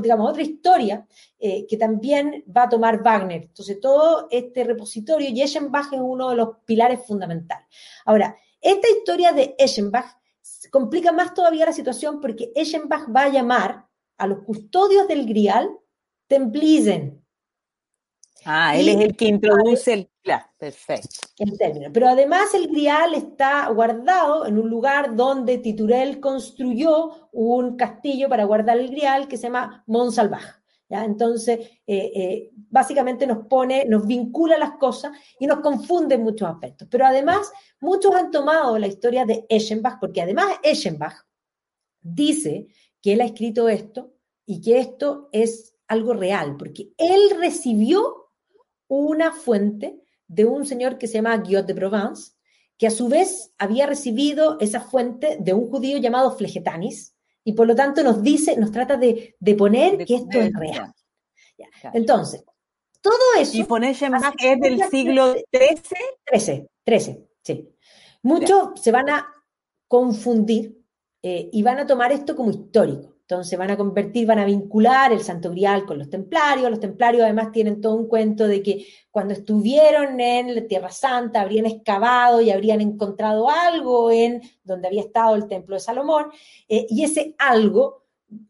digamos, otra historia eh, que también va a tomar Wagner. Entonces, todo este repositorio, y Eschenbach es uno de los pilares fundamentales. Ahora, esta historia de Eschenbach complica más todavía la situación porque Eschenbach va a llamar a los custodios del Grial Templisen, Ah, él es el que introduce el... Claro, perfecto. El término. Pero además el grial está guardado en un lugar donde Titurel construyó un castillo para guardar el grial que se llama Montsalvaj. ¿ya? Entonces, eh, eh, básicamente nos pone, nos vincula las cosas y nos confunde en muchos aspectos. Pero además, muchos han tomado la historia de Eschenbach, porque además Eschenbach dice que él ha escrito esto y que esto es algo real, porque él recibió una fuente de un señor que se llama Guillot de Provence, que a su vez había recibido esa fuente de un judío llamado Flegetanis, y por lo tanto nos dice, nos trata de, poner que esto es real. Entonces, todo eso... Y poner es del siglo XIII. XIII, XIII, sí. Muchos se van a confundir eh, y van a tomar esto como histórico. Entonces van a convertir, van a vincular el Santo Grial con los templarios. Los templarios además tienen todo un cuento de que cuando estuvieron en la Tierra Santa habrían excavado y habrían encontrado algo en donde había estado el templo de Salomón. Eh, y ese algo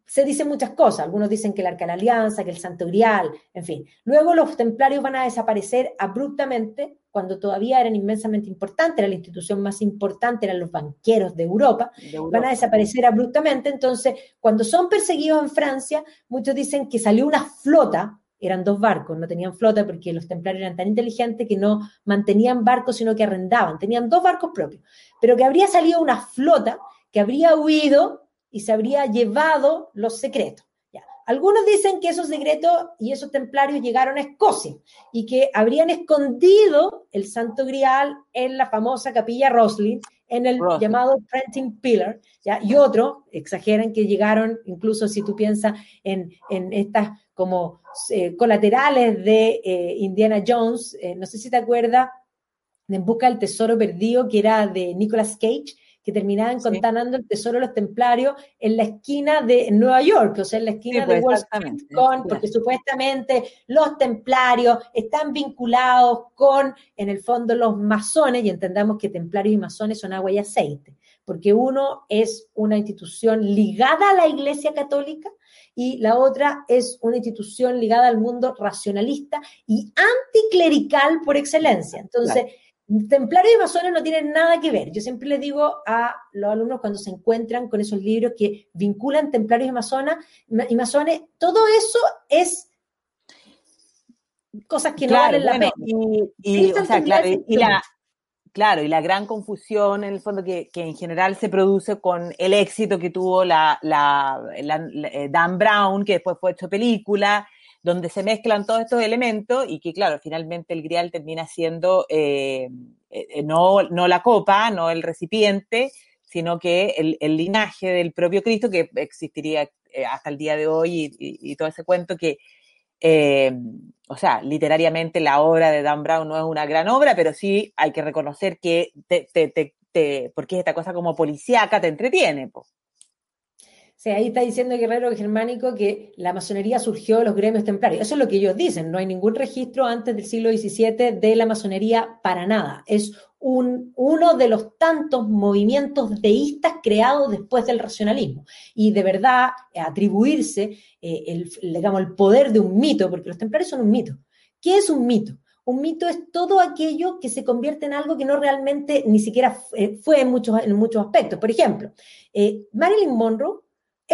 se dicen muchas cosas. Algunos dicen que el Arca de la Alianza, que el Santo Grial, en fin. Luego los templarios van a desaparecer abruptamente cuando todavía eran inmensamente importantes, era la institución más importante, eran los banqueros de Europa, van a desaparecer abruptamente. Entonces, cuando son perseguidos en Francia, muchos dicen que salió una flota, eran dos barcos, no tenían flota porque los templarios eran tan inteligentes que no mantenían barcos, sino que arrendaban, tenían dos barcos propios, pero que habría salido una flota que habría huido y se habría llevado los secretos. Algunos dicen que esos secretos y esos templarios llegaron a Escocia y que habrían escondido el Santo Grial en la famosa capilla Roslin, en el llamado Printing Pillar, ¿ya? y otros exageran que llegaron, incluso si tú piensas en, estas como eh, colaterales de eh, Indiana Jones, eh, no sé si te acuerdas, de En Busca del Tesoro Perdido, que era de Nicolas Cage, que terminaban contanando el tesoro de los templarios en la esquina de Nueva York, o sea, en la esquina de pues, Wall Street, porque supuestamente los templarios están vinculados con, en el fondo, los masones, y entendamos que templarios y masones son agua y aceite, porque uno es una institución ligada a la Iglesia Católica y la otra es una institución ligada al mundo racionalista y anticlerical por excelencia. Entonces, Templarios y masones no tienen nada que ver. Yo siempre les digo a los alumnos cuando se encuentran con esos libros que vinculan templarios y, masonas, y masones, todo eso es cosas que no valen la pena. Y, la, claro, y la gran confusión en el fondo que, en general se produce con el éxito que tuvo la, eh, Dan Brown, que después fue hecho película, donde se mezclan todos estos elementos y que, claro, finalmente el grial termina siendo eh, eh, no, no, la copa, no el recipiente, sino que el, linaje del propio Cristo que existiría eh, hasta el día de hoy y, todo ese cuento que o sea, literariamente la obra de Dan Brown no es una gran obra, pero sí hay que reconocer que te, te, te, porque esta cosa como policíaca te entretiene. pues. Ahí está diciendo Guerrero Germánico que la masonería surgió de los gremios templarios. Eso es lo que ellos dicen. No hay ningún registro antes del siglo XVII de la masonería para nada. Es un, uno de los tantos movimientos deístas creados después del racionalismo. Y de verdad, atribuirse eh, el, digamos, el poder de un mito, porque los templarios son un mito. ¿Qué es un mito? Un mito es todo aquello que se convierte en algo que no realmente ni siquiera eh, fue en muchos, en muchos aspectos. Por ejemplo, eh, Marilyn Monroe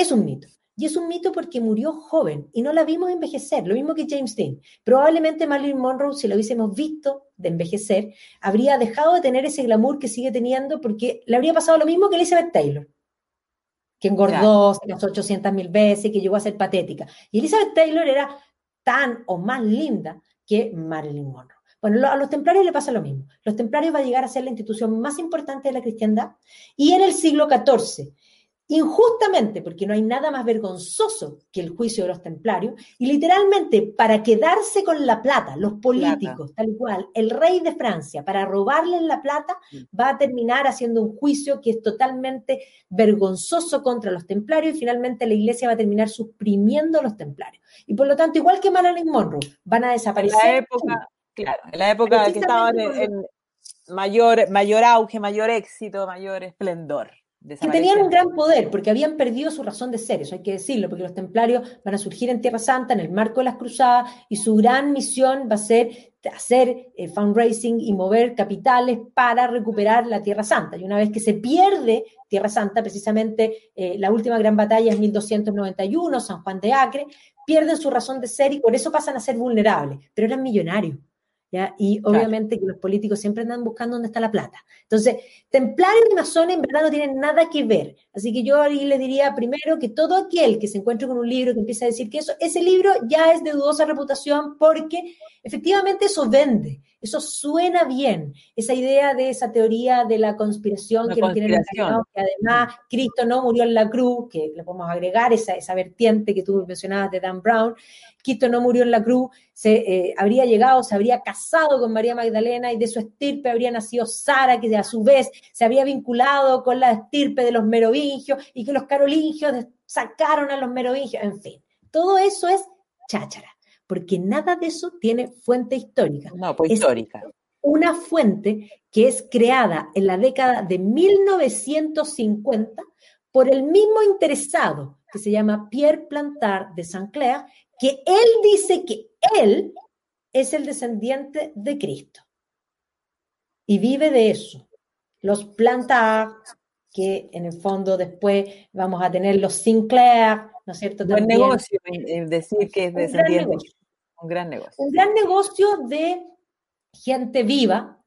es un mito. Y es un mito porque murió joven y no la vimos envejecer, lo mismo que James Dean. Probablemente Marilyn Monroe, si lo hubiésemos visto de envejecer, habría dejado de tener ese glamour que sigue teniendo porque le habría pasado lo mismo que Elizabeth Taylor, que engordó, casó 800 mil veces, que llegó a ser patética. Y Elizabeth Taylor era tan o más linda que Marilyn Monroe. Bueno, a los templarios le pasa lo mismo. Los templarios va a llegar a ser la institución más importante de la cristiandad y en el siglo XIV injustamente, porque no hay nada más vergonzoso que el juicio de los templarios, y literalmente para quedarse con la plata, los políticos, tal cual, el rey de Francia, para robarle la plata, va a terminar haciendo un juicio que es totalmente vergonzoso contra los templarios y finalmente la iglesia va a terminar suprimiendo a los templarios. Y por lo tanto, igual que Marilyn Monroe, van a desaparecer. En la época, claro, en la época que estaban en, mayor, mayor auge, mayor éxito, mayor esplendor que tenían un gran poder, porque habían perdido su razón de ser, eso hay que decirlo, porque los templarios van a surgir en Tierra Santa en el marco de las cruzadas y su gran misión va a ser hacer eh, fundraising y mover capitales para recuperar la Tierra Santa. Y una vez que se pierde Tierra Santa, precisamente eh, la última gran batalla es 1291, San Juan de Acre, pierden su razón de ser y por eso pasan a ser vulnerables, pero eran millonarios. Y obviamente que los políticos siempre andan buscando dónde está la plata. Entonces, templarios y masones en verdad no tienen nada que ver. Así que yo ahí le diría primero que todo aquel que se encuentre con un libro que empieza a decir que eso, ese libro ya es de dudosa reputación porque efectivamente eso vende, eso suena bien. Esa idea de esa teoría de la conspiración que no tiene que además Cristo no murió en la cruz, que le podemos agregar esa, esa vertiente que tú mencionabas de Dan Brown, Cristo no murió en la cruz, se eh, habría llegado, se habría casado con María Magdalena y de su estirpe habría nacido Sara, que a su vez se había vinculado con la estirpe de los merovingios y que los carolingios sacaron a los merovingios, en fin. Todo eso es cháchara, porque nada de eso tiene fuente histórica. No, pues histórica. Una fuente que es creada en la década de 1950 por el mismo interesado que se llama Pierre Plantard de Saint-Clair, que él dice que él es el descendiente de Cristo y vive de eso. Los Plantard, que en el fondo después vamos a tener los Sinclair, ¿no es cierto? Buen negocio, decir que es descendiente. Un gran negocio. Un gran negocio de gente viva,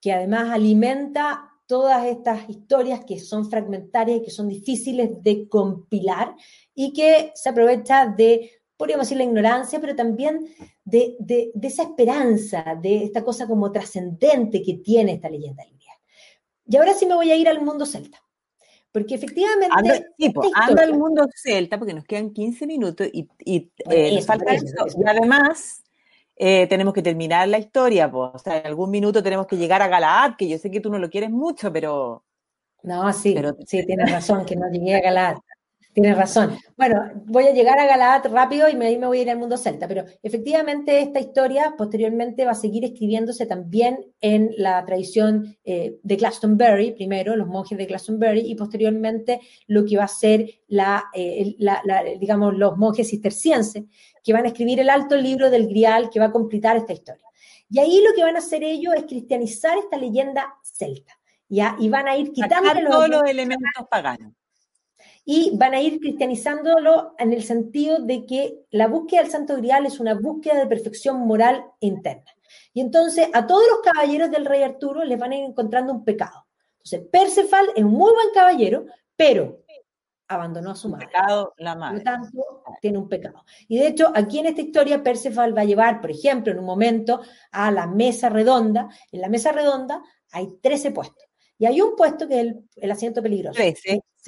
que además alimenta todas estas historias que son fragmentarias y que son difíciles de compilar y que se aprovecha de podríamos decir la ignorancia, pero también de, esa esperanza, de esta cosa como trascendente que tiene esta leyenda lineal. Y ahora sí me voy a ir al mundo celta. Porque efectivamente. Anda, anda al mundo celta, porque nos quedan 15 minutos y, y eh, falta eso. Y además, eh, tenemos que terminar la historia. Pues. O sea, en algún minuto tenemos que llegar a Galaad, que yo sé que tú no lo quieres mucho, pero. No, sí, pero, sí, tienes razón, que no llegué a Galaad. Tienes razón. Bueno, voy a llegar a Galaad rápido y ahí me voy a ir al mundo celta, pero efectivamente esta historia posteriormente va a seguir escribiéndose también en la tradición eh, de Glastonbury, primero los monjes de Glastonbury y posteriormente lo que va a ser la, eh, digamos, los monjes cistercienses que van a escribir el alto libro del Grial que va a completar esta historia. Y ahí lo que van a hacer ellos es cristianizar esta leyenda celta. ¿ya? Y van a ir quitando todos los elementos paganos y van a ir cristianizándolo en el sentido de que la búsqueda del Santo Grial es una búsqueda de perfección moral interna. Y entonces a todos los caballeros del rey Arturo les van a ir encontrando un pecado. Entonces, Perceval es un muy buen caballero, pero abandonó a su madre. Pecado, la madre. Por lo tanto, tiene un pecado. Y de hecho, aquí en esta historia, Perceval va a llevar, por ejemplo, en un momento a la mesa redonda. En la mesa redonda hay 13 puestos. Y hay un puesto que es el, asiento peligroso.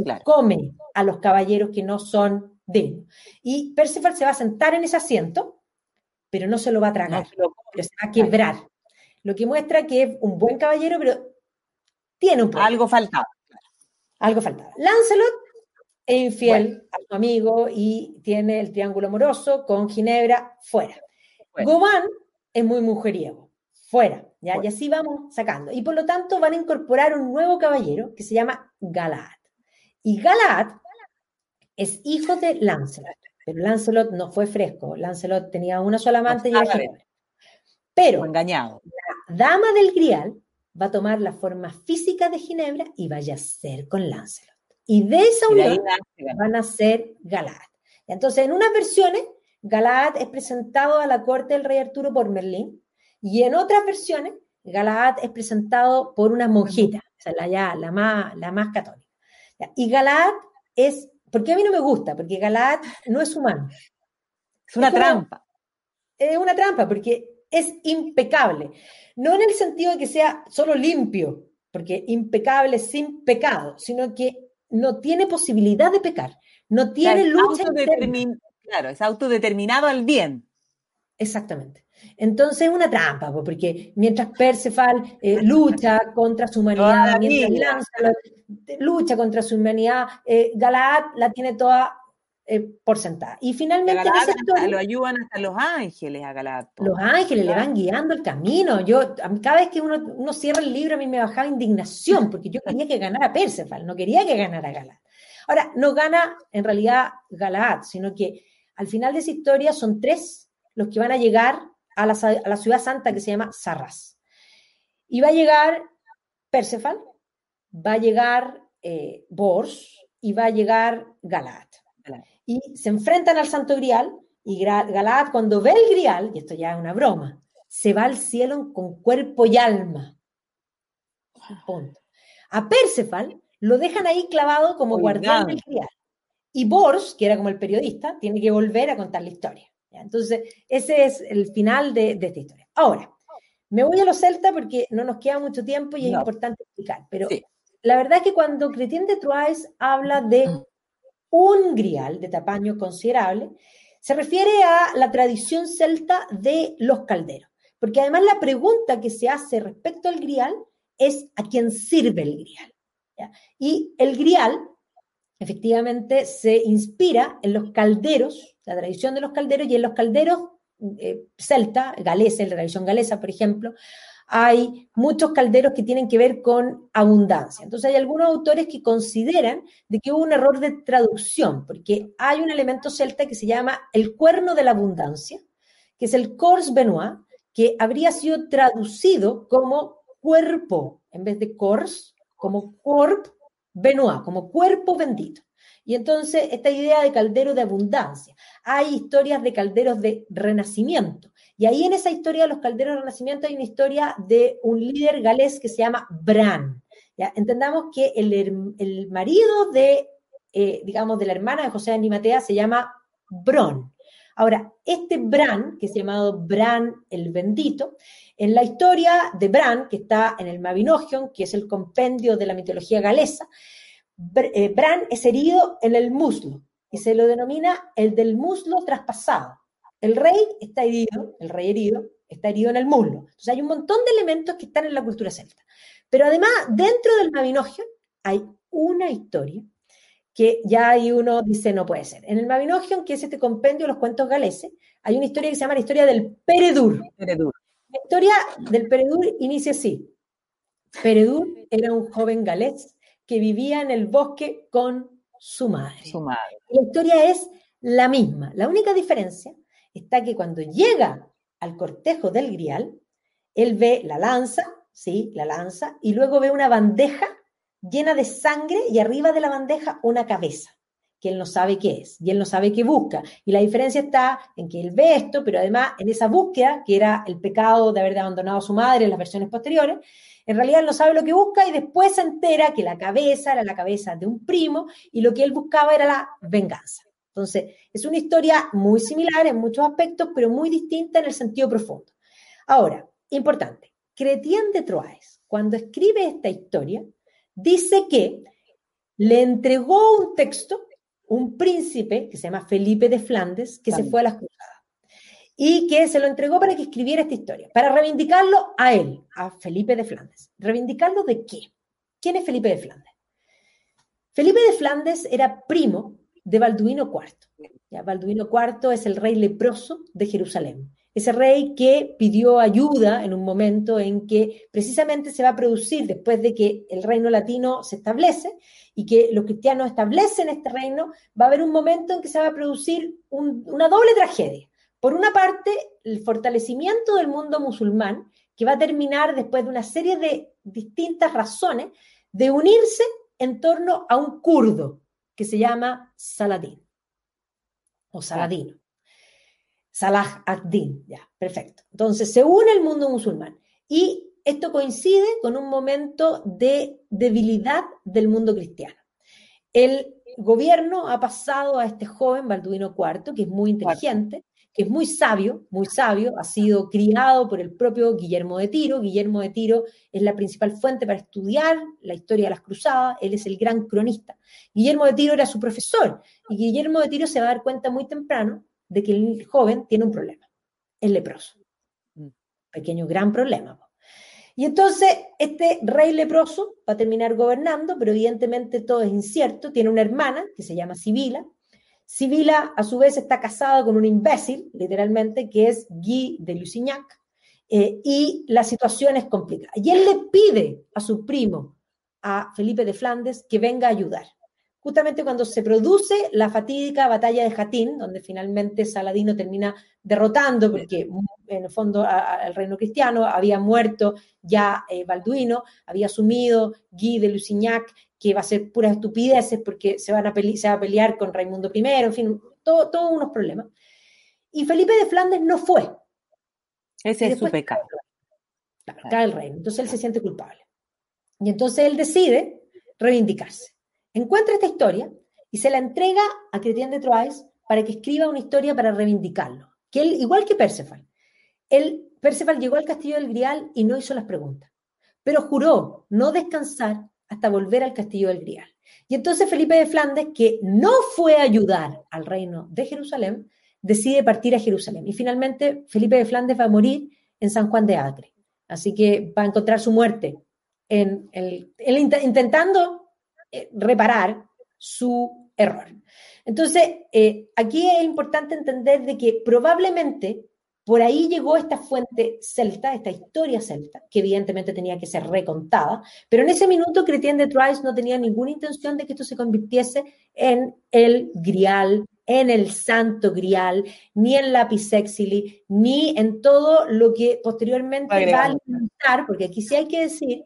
Se come a los caballeros que no son dignos. Y Percival se va a sentar en ese asiento pero no se lo va a tragar, pero se va a quebrar. Lo que muestra que es un buen caballero, pero tiene un problema. Algo faltaba. Algo faltaba. Lancelot es infiel a su amigo y tiene el triángulo amoroso con Ginebra fuera. Gobán es muy mujeriego, fuera. ¿ya? Y así vamos sacando. Y por lo tanto van a incorporar un nuevo caballero que se llama Galad. Y Galad es hijo de Lancelot. Pero Lancelot no fue fresco. Lancelot tenía una sola amante y era Ginebra. Pero engañado. la dama del Grial va a tomar la forma física de Ginebra y vaya a ser con Lancelot. Y de esa unión van a ser Galad. Entonces, en unas versiones, Galad es presentado a la corte del rey Arturo por Merlín, y en otras versiones, Galad es presentado por una monjita, o sea, la, ya, la, más, la más católica. Y Galad es, porque a mí no me gusta, porque Galad no es humano. Es una trampa. Es una trampa, porque es impecable. No en el sentido de que sea solo limpio, porque impecable sin pecado, sino que no tiene posibilidad de pecar, no tiene lucha. Claro, es autodeterminado al bien. Exactamente. Entonces es una trampa, porque mientras Perceval eh, lucha contra su humanidad, mientras lucha contra su humanidad, eh, Galaad la tiene toda eh, por sentada. Y finalmente lo ayudan hasta los ángeles a Galad. Los ángeles le van guiando el camino. Yo, cada vez que uno, uno, cierra el libro, a mí me bajaba indignación, porque yo quería que ganara Perceval, no quería que ganara Galad. Ahora, no gana en realidad Galad, sino que al final de esa historia son tres los que van a llegar a la, a la ciudad santa que se llama Sarras. Y va a llegar Perceval, va a llegar eh, Bors y va a llegar Galad y se enfrentan al Santo Grial y Galad cuando ve el Grial, y esto ya es una broma, se va al cielo con cuerpo y alma. A Perceval lo dejan ahí clavado como guardián del Grial. Y Bors, que era como el periodista, tiene que volver a contar la historia. Entonces, ese es el final de, esta historia. Ahora, me voy a los celtas porque no nos queda mucho tiempo y es importante explicar, pero la verdad es que cuando Cretien de Troyes habla de un grial de tamaño considerable, se refiere a la tradición celta de los calderos. Porque además la pregunta que se hace respecto al grial es a quién sirve el grial. Y el grial, efectivamente, se inspira en los calderos, la tradición de los calderos, y en los calderos eh, celta, galesa, la tradición galesa, por ejemplo, hay muchos calderos que tienen que ver con abundancia. Entonces hay algunos autores que consideran de que hubo un error de traducción, porque hay un elemento celta que se llama el cuerno de la abundancia, que es el cors benoit, que habría sido traducido como cuerpo, en vez de cors, como corp benoit, como cuerpo bendito. Y entonces esta idea de caldero de abundancia. Hay historias de calderos de renacimiento. Y ahí en esa historia de los calderos de renacimiento hay una historia de un líder galés que se llama Bran. ¿ya? Entendamos que el, marido de, eh, digamos, de la hermana de José de Animatea se llama Bron. Ahora, este Bran, que es llamado Bran el Bendito, en la historia de Bran, que está en el Mabinogion, que es el compendio de la mitología galesa, Bran es herido en el muslo y se lo denomina el del muslo traspasado. El rey está herido, el rey herido, está herido en el muslo. Entonces hay un montón de elementos que están en la cultura celta. Pero además, dentro del Mabinogion hay una historia que ya hay uno dice no puede ser. En el Mabinogion, que es este compendio de los cuentos galeses, hay una historia que se llama la historia del Peredur. Peredur. La historia del Peredur inicia así. Peredur era un joven galés que vivía en el bosque con su madre. Su madre. La historia es la misma. La única diferencia está que cuando llega al cortejo del grial, él ve la lanza, sí, la lanza, y luego ve una bandeja llena de sangre y arriba de la bandeja una cabeza, que él no sabe qué es, y él no sabe qué busca. Y la diferencia está en que él ve esto, pero además en esa búsqueda, que era el pecado de haber abandonado a su madre en las versiones posteriores, en realidad él no sabe lo que busca y después se entera que la cabeza era la cabeza de un primo y lo que él buscaba era la venganza. Entonces, es una historia muy similar en muchos aspectos, pero muy distinta en el sentido profundo. Ahora, importante, Cretien de Troyes, cuando escribe esta historia, dice que le entregó un texto un príncipe que se llama Felipe de Flandes, que se fue a las cruzadas. y que se lo entregó para que escribiera esta historia, para reivindicarlo a él, a Felipe de Flandes. ¿Reivindicarlo de qué? ¿Quién es Felipe de Flandes? Felipe de Flandes era primo de Balduino IV. ¿ya? Balduino IV es el rey leproso de Jerusalén. Ese rey que pidió ayuda en un momento en que precisamente se va a producir, después de que el reino latino se establece y que los cristianos establecen este reino, va a haber un momento en que se va a producir una doble tragedia. Por una parte, el fortalecimiento del mundo musulmán, que va a terminar después de una serie de distintas razones de unirse en torno a un kurdo que se llama Saladín o Saladino. Salah ad-Din, ya, perfecto. Entonces se une el mundo musulmán y esto coincide con un momento de debilidad del mundo cristiano. El gobierno ha pasado a este joven Balduino IV, que es muy inteligente, que es muy sabio, muy sabio, ha sido criado por el propio Guillermo de Tiro. Guillermo de Tiro es la principal fuente para estudiar la historia de las cruzadas, él es el gran cronista. Guillermo de Tiro era su profesor y Guillermo de Tiro se va a dar cuenta muy temprano de que el joven tiene un problema, es leproso. Mm. Pequeño, gran problema. Y entonces este rey leproso va a terminar gobernando, pero evidentemente todo es incierto. Tiene una hermana que se llama Sibila, Sibila, a su vez, está casada con un imbécil, literalmente, que es Guy de Lusignac, eh, y la situación es complicada. Y él le pide a su primo, a Felipe de Flandes, que venga a ayudar. Justamente cuando se produce la fatídica batalla de Jatín, donde finalmente Saladino termina derrotando, porque en el fondo al reino cristiano había muerto ya eh, Balduino, había asumido Guy de Lusignac que va a ser puras estupideces porque se, van a se va a pelear con Raimundo I, en fin, todos todo unos problemas. Y Felipe de Flandes no fue. Ese es su pecado. Cae el reino. Entonces él se siente culpable. Y entonces él decide reivindicarse. Encuentra esta historia y se la entrega a Chrétien de Troyes para que escriba una historia para reivindicarlo. Que él, igual que Perceval, él, Perceval llegó al castillo del Grial y no hizo las preguntas, pero juró no descansar hasta volver al castillo del Grial. Y entonces Felipe de Flandes, que no fue a ayudar al reino de Jerusalén, decide partir a Jerusalén. Y finalmente Felipe de Flandes va a morir en San Juan de Acre. Así que va a encontrar su muerte en el, intentando reparar su error. Entonces, eh, aquí es importante entender de que probablemente por ahí llegó esta fuente celta, esta historia celta, que evidentemente tenía que ser recontada, pero en ese minuto Chrétien de Troyes no tenía ninguna intención de que esto se convirtiese en el grial, en el santo grial, ni en la pisexili, ni en todo lo que posteriormente va a alimentar, porque aquí sí hay que decir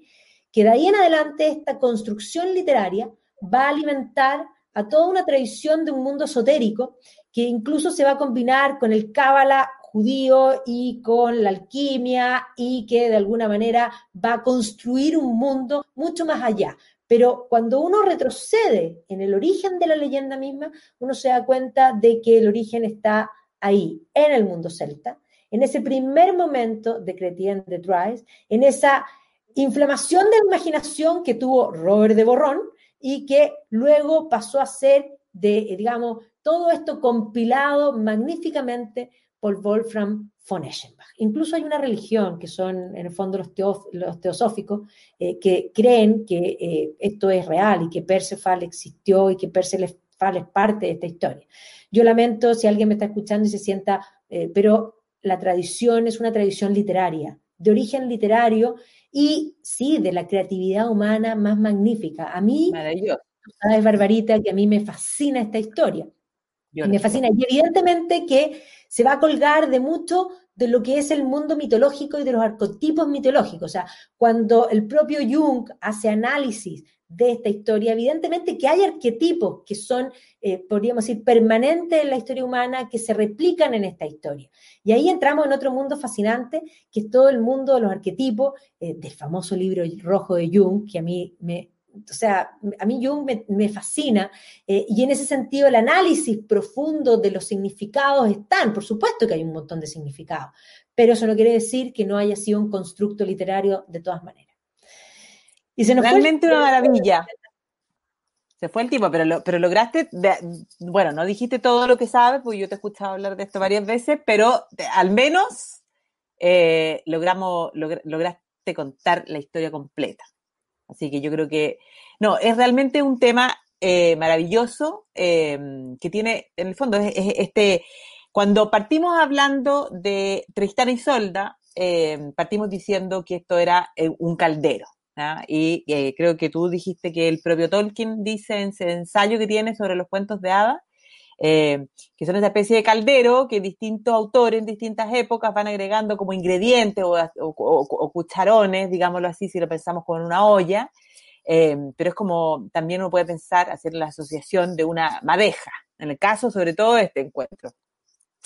que de ahí en adelante esta construcción literaria va a alimentar a toda una tradición de un mundo esotérico que incluso se va a combinar con el cábala judío y con la alquimia y que de alguna manera va a construir un mundo mucho más allá. Pero cuando uno retrocede en el origen de la leyenda misma, uno se da cuenta de que el origen está ahí, en el mundo celta, en ese primer momento de Chrétien de Troyes, en esa inflamación de imaginación que tuvo Robert de Borrón y que luego pasó a ser de, digamos, todo esto compilado magníficamente por Wolfram von Eschenbach. Incluso hay una religión, que son en el fondo los, los teosóficos, eh, que creen que eh, esto es real y que Persefal existió y que Persefal es parte de esta historia. Yo lamento si alguien me está escuchando y se sienta, eh, pero la tradición es una tradición literaria, de origen literario y sí, de la creatividad humana más magnífica. A mí, sabes, Barbarita, que a mí me fascina esta historia. me fascina. Y evidentemente que se va a colgar de mucho de lo que es el mundo mitológico y de los arquetipos mitológicos. O sea, cuando el propio Jung hace análisis de esta historia, evidentemente que hay arquetipos que son, eh, podríamos decir, permanentes en la historia humana, que se replican en esta historia. Y ahí entramos en otro mundo fascinante, que es todo el mundo de los arquetipos, eh, del famoso libro rojo de Jung, que a mí me o sea, a mí Jung me, fascina eh, y en ese sentido el análisis profundo de los significados están, por supuesto que hay un montón de significados, pero eso no quiere decir que no haya sido un constructo literario de todas maneras. Y se nos Realmente una maravilla. Se fue el tipo, pero, pero lograste, bueno, no dijiste todo lo que sabes, porque yo te he escuchado hablar de esto varias veces, pero al menos eh, logramos, lograste contar la historia completa. Así que yo creo que, no, es realmente un tema eh, maravilloso eh, que tiene, en el fondo, este, cuando partimos hablando de Tristán y Solda, partimos diciendo que esto era un caldero. Y creo que tú dijiste que el propio Tolkien dice en ese ensayo que tiene sobre los cuentos de hadas, eh, que son esa especie de caldero que distintos autores en distintas épocas van agregando como ingredientes o, cucharones, digámoslo así, si lo pensamos con una olla, eh, pero es como también uno puede pensar hacer la asociación de una madeja, en el caso sobre todo de este encuentro.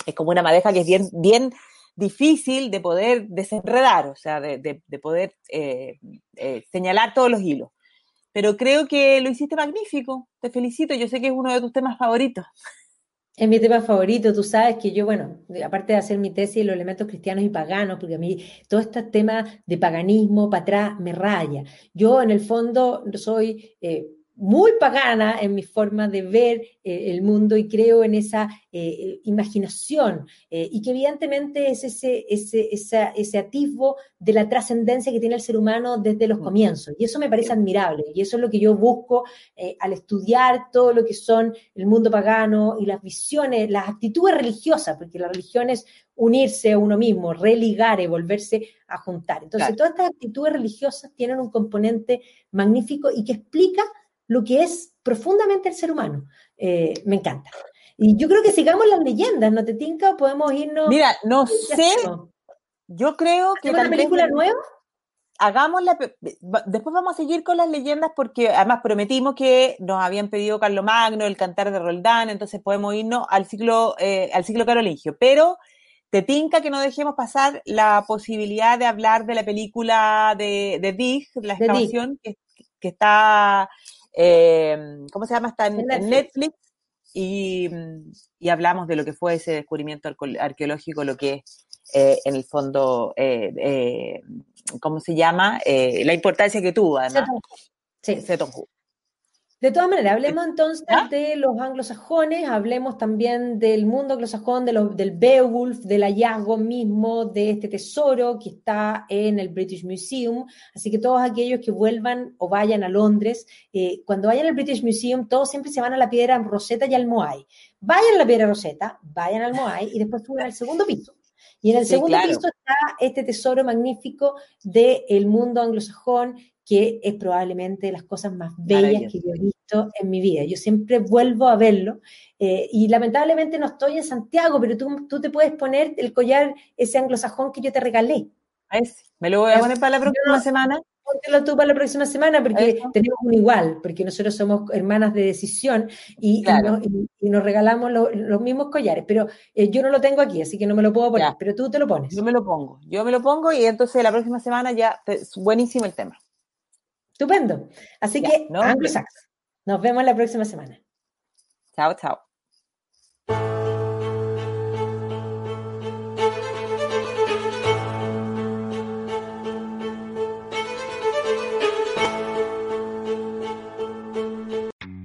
Es como una madeja que es bien, bien difícil de poder desenredar, o sea, de, poder eh, señalar todos los hilos. Pero creo que lo hiciste magnífico, te felicito, yo sé que es uno de tus temas favoritos. Es mi tema favorito, tú sabes que yo, bueno, aparte de hacer mi tesis los elementos cristianos y paganos, porque a mí todo este tema de paganismo para atrás me raya. Yo en el fondo soy eh, muy pagana en mi forma de ver eh, el mundo y creo en esa eh, imaginación eh, y que evidentemente es ese, ese, ese atisbo de la trascendencia que tiene el ser humano desde los comienzos. Y eso me parece admirable y eso es lo que yo busco al estudiar todo lo que son el mundo pagano y las visiones, las actitudes religiosas, porque la religión es unirse a uno mismo, religar y volverse a juntar. Entonces, todas estas actitudes religiosas tienen un componente magnífico y que explica lo que es profundamente el ser humano. Eh, me encanta. Y yo creo que sigamos las leyendas, ¿no te tinca? Podemos irnos. Mira, no sé. Yo creo que. una película nueva? Hagamos la. Después vamos a seguir con las leyendas porque además prometimos que nos habían pedido Carlos Magno, el cantar de Roldán, entonces podemos irnos al ciclo, eh, al ciclo carolingio. Pero te tinca que no dejemos pasar la posibilidad de hablar de la película de, de Dig, la excavación, que, que, está eh, ¿cómo se llama? Está en, Netflix, y, hablamos de lo que fue ese descubrimiento arqueológico, lo que es eh, en el fondo, eh, ¿cómo se llama? la importancia que tuvo, además. Sí. De todas maneras, hablemos entonces de los anglosajones, hablemos también del mundo anglosajón, de del Beowulf, del hallazgo mismo de este tesoro que está en el British Museum. Así que todos aquellos que vuelvan o vayan a Londres, eh, cuando vayan al British Museum, todos siempre se van a la piedra Rosetta y al Moai. Vayan a la piedra Rosetta, vayan al Moai y después suben al segundo piso. Y en el segundo piso está este tesoro magnífico del mundo anglosajón que es probablemente de las cosas más bellas que yo he visto en mi vida. Yo siempre vuelvo a verlo eh, y lamentablemente no estoy en Santiago, pero tú, tú te puedes poner el collar, ese anglosajón que yo te regalé. Me lo voy a poner para la próxima semana. Póntelo tú para la próxima semana porque tenemos un igual, porque nosotros somos hermanas de decisión y, nos, regalamos los mismos collares, pero eh, yo no lo tengo aquí, así que no me lo puedo poner, pero tú te lo pones. Yo me lo pongo, yo me lo pongo y entonces la próxima semana ya, es buenísimo el tema. Estupendo. Así que, Nos vemos la próxima semana. Chao, chao.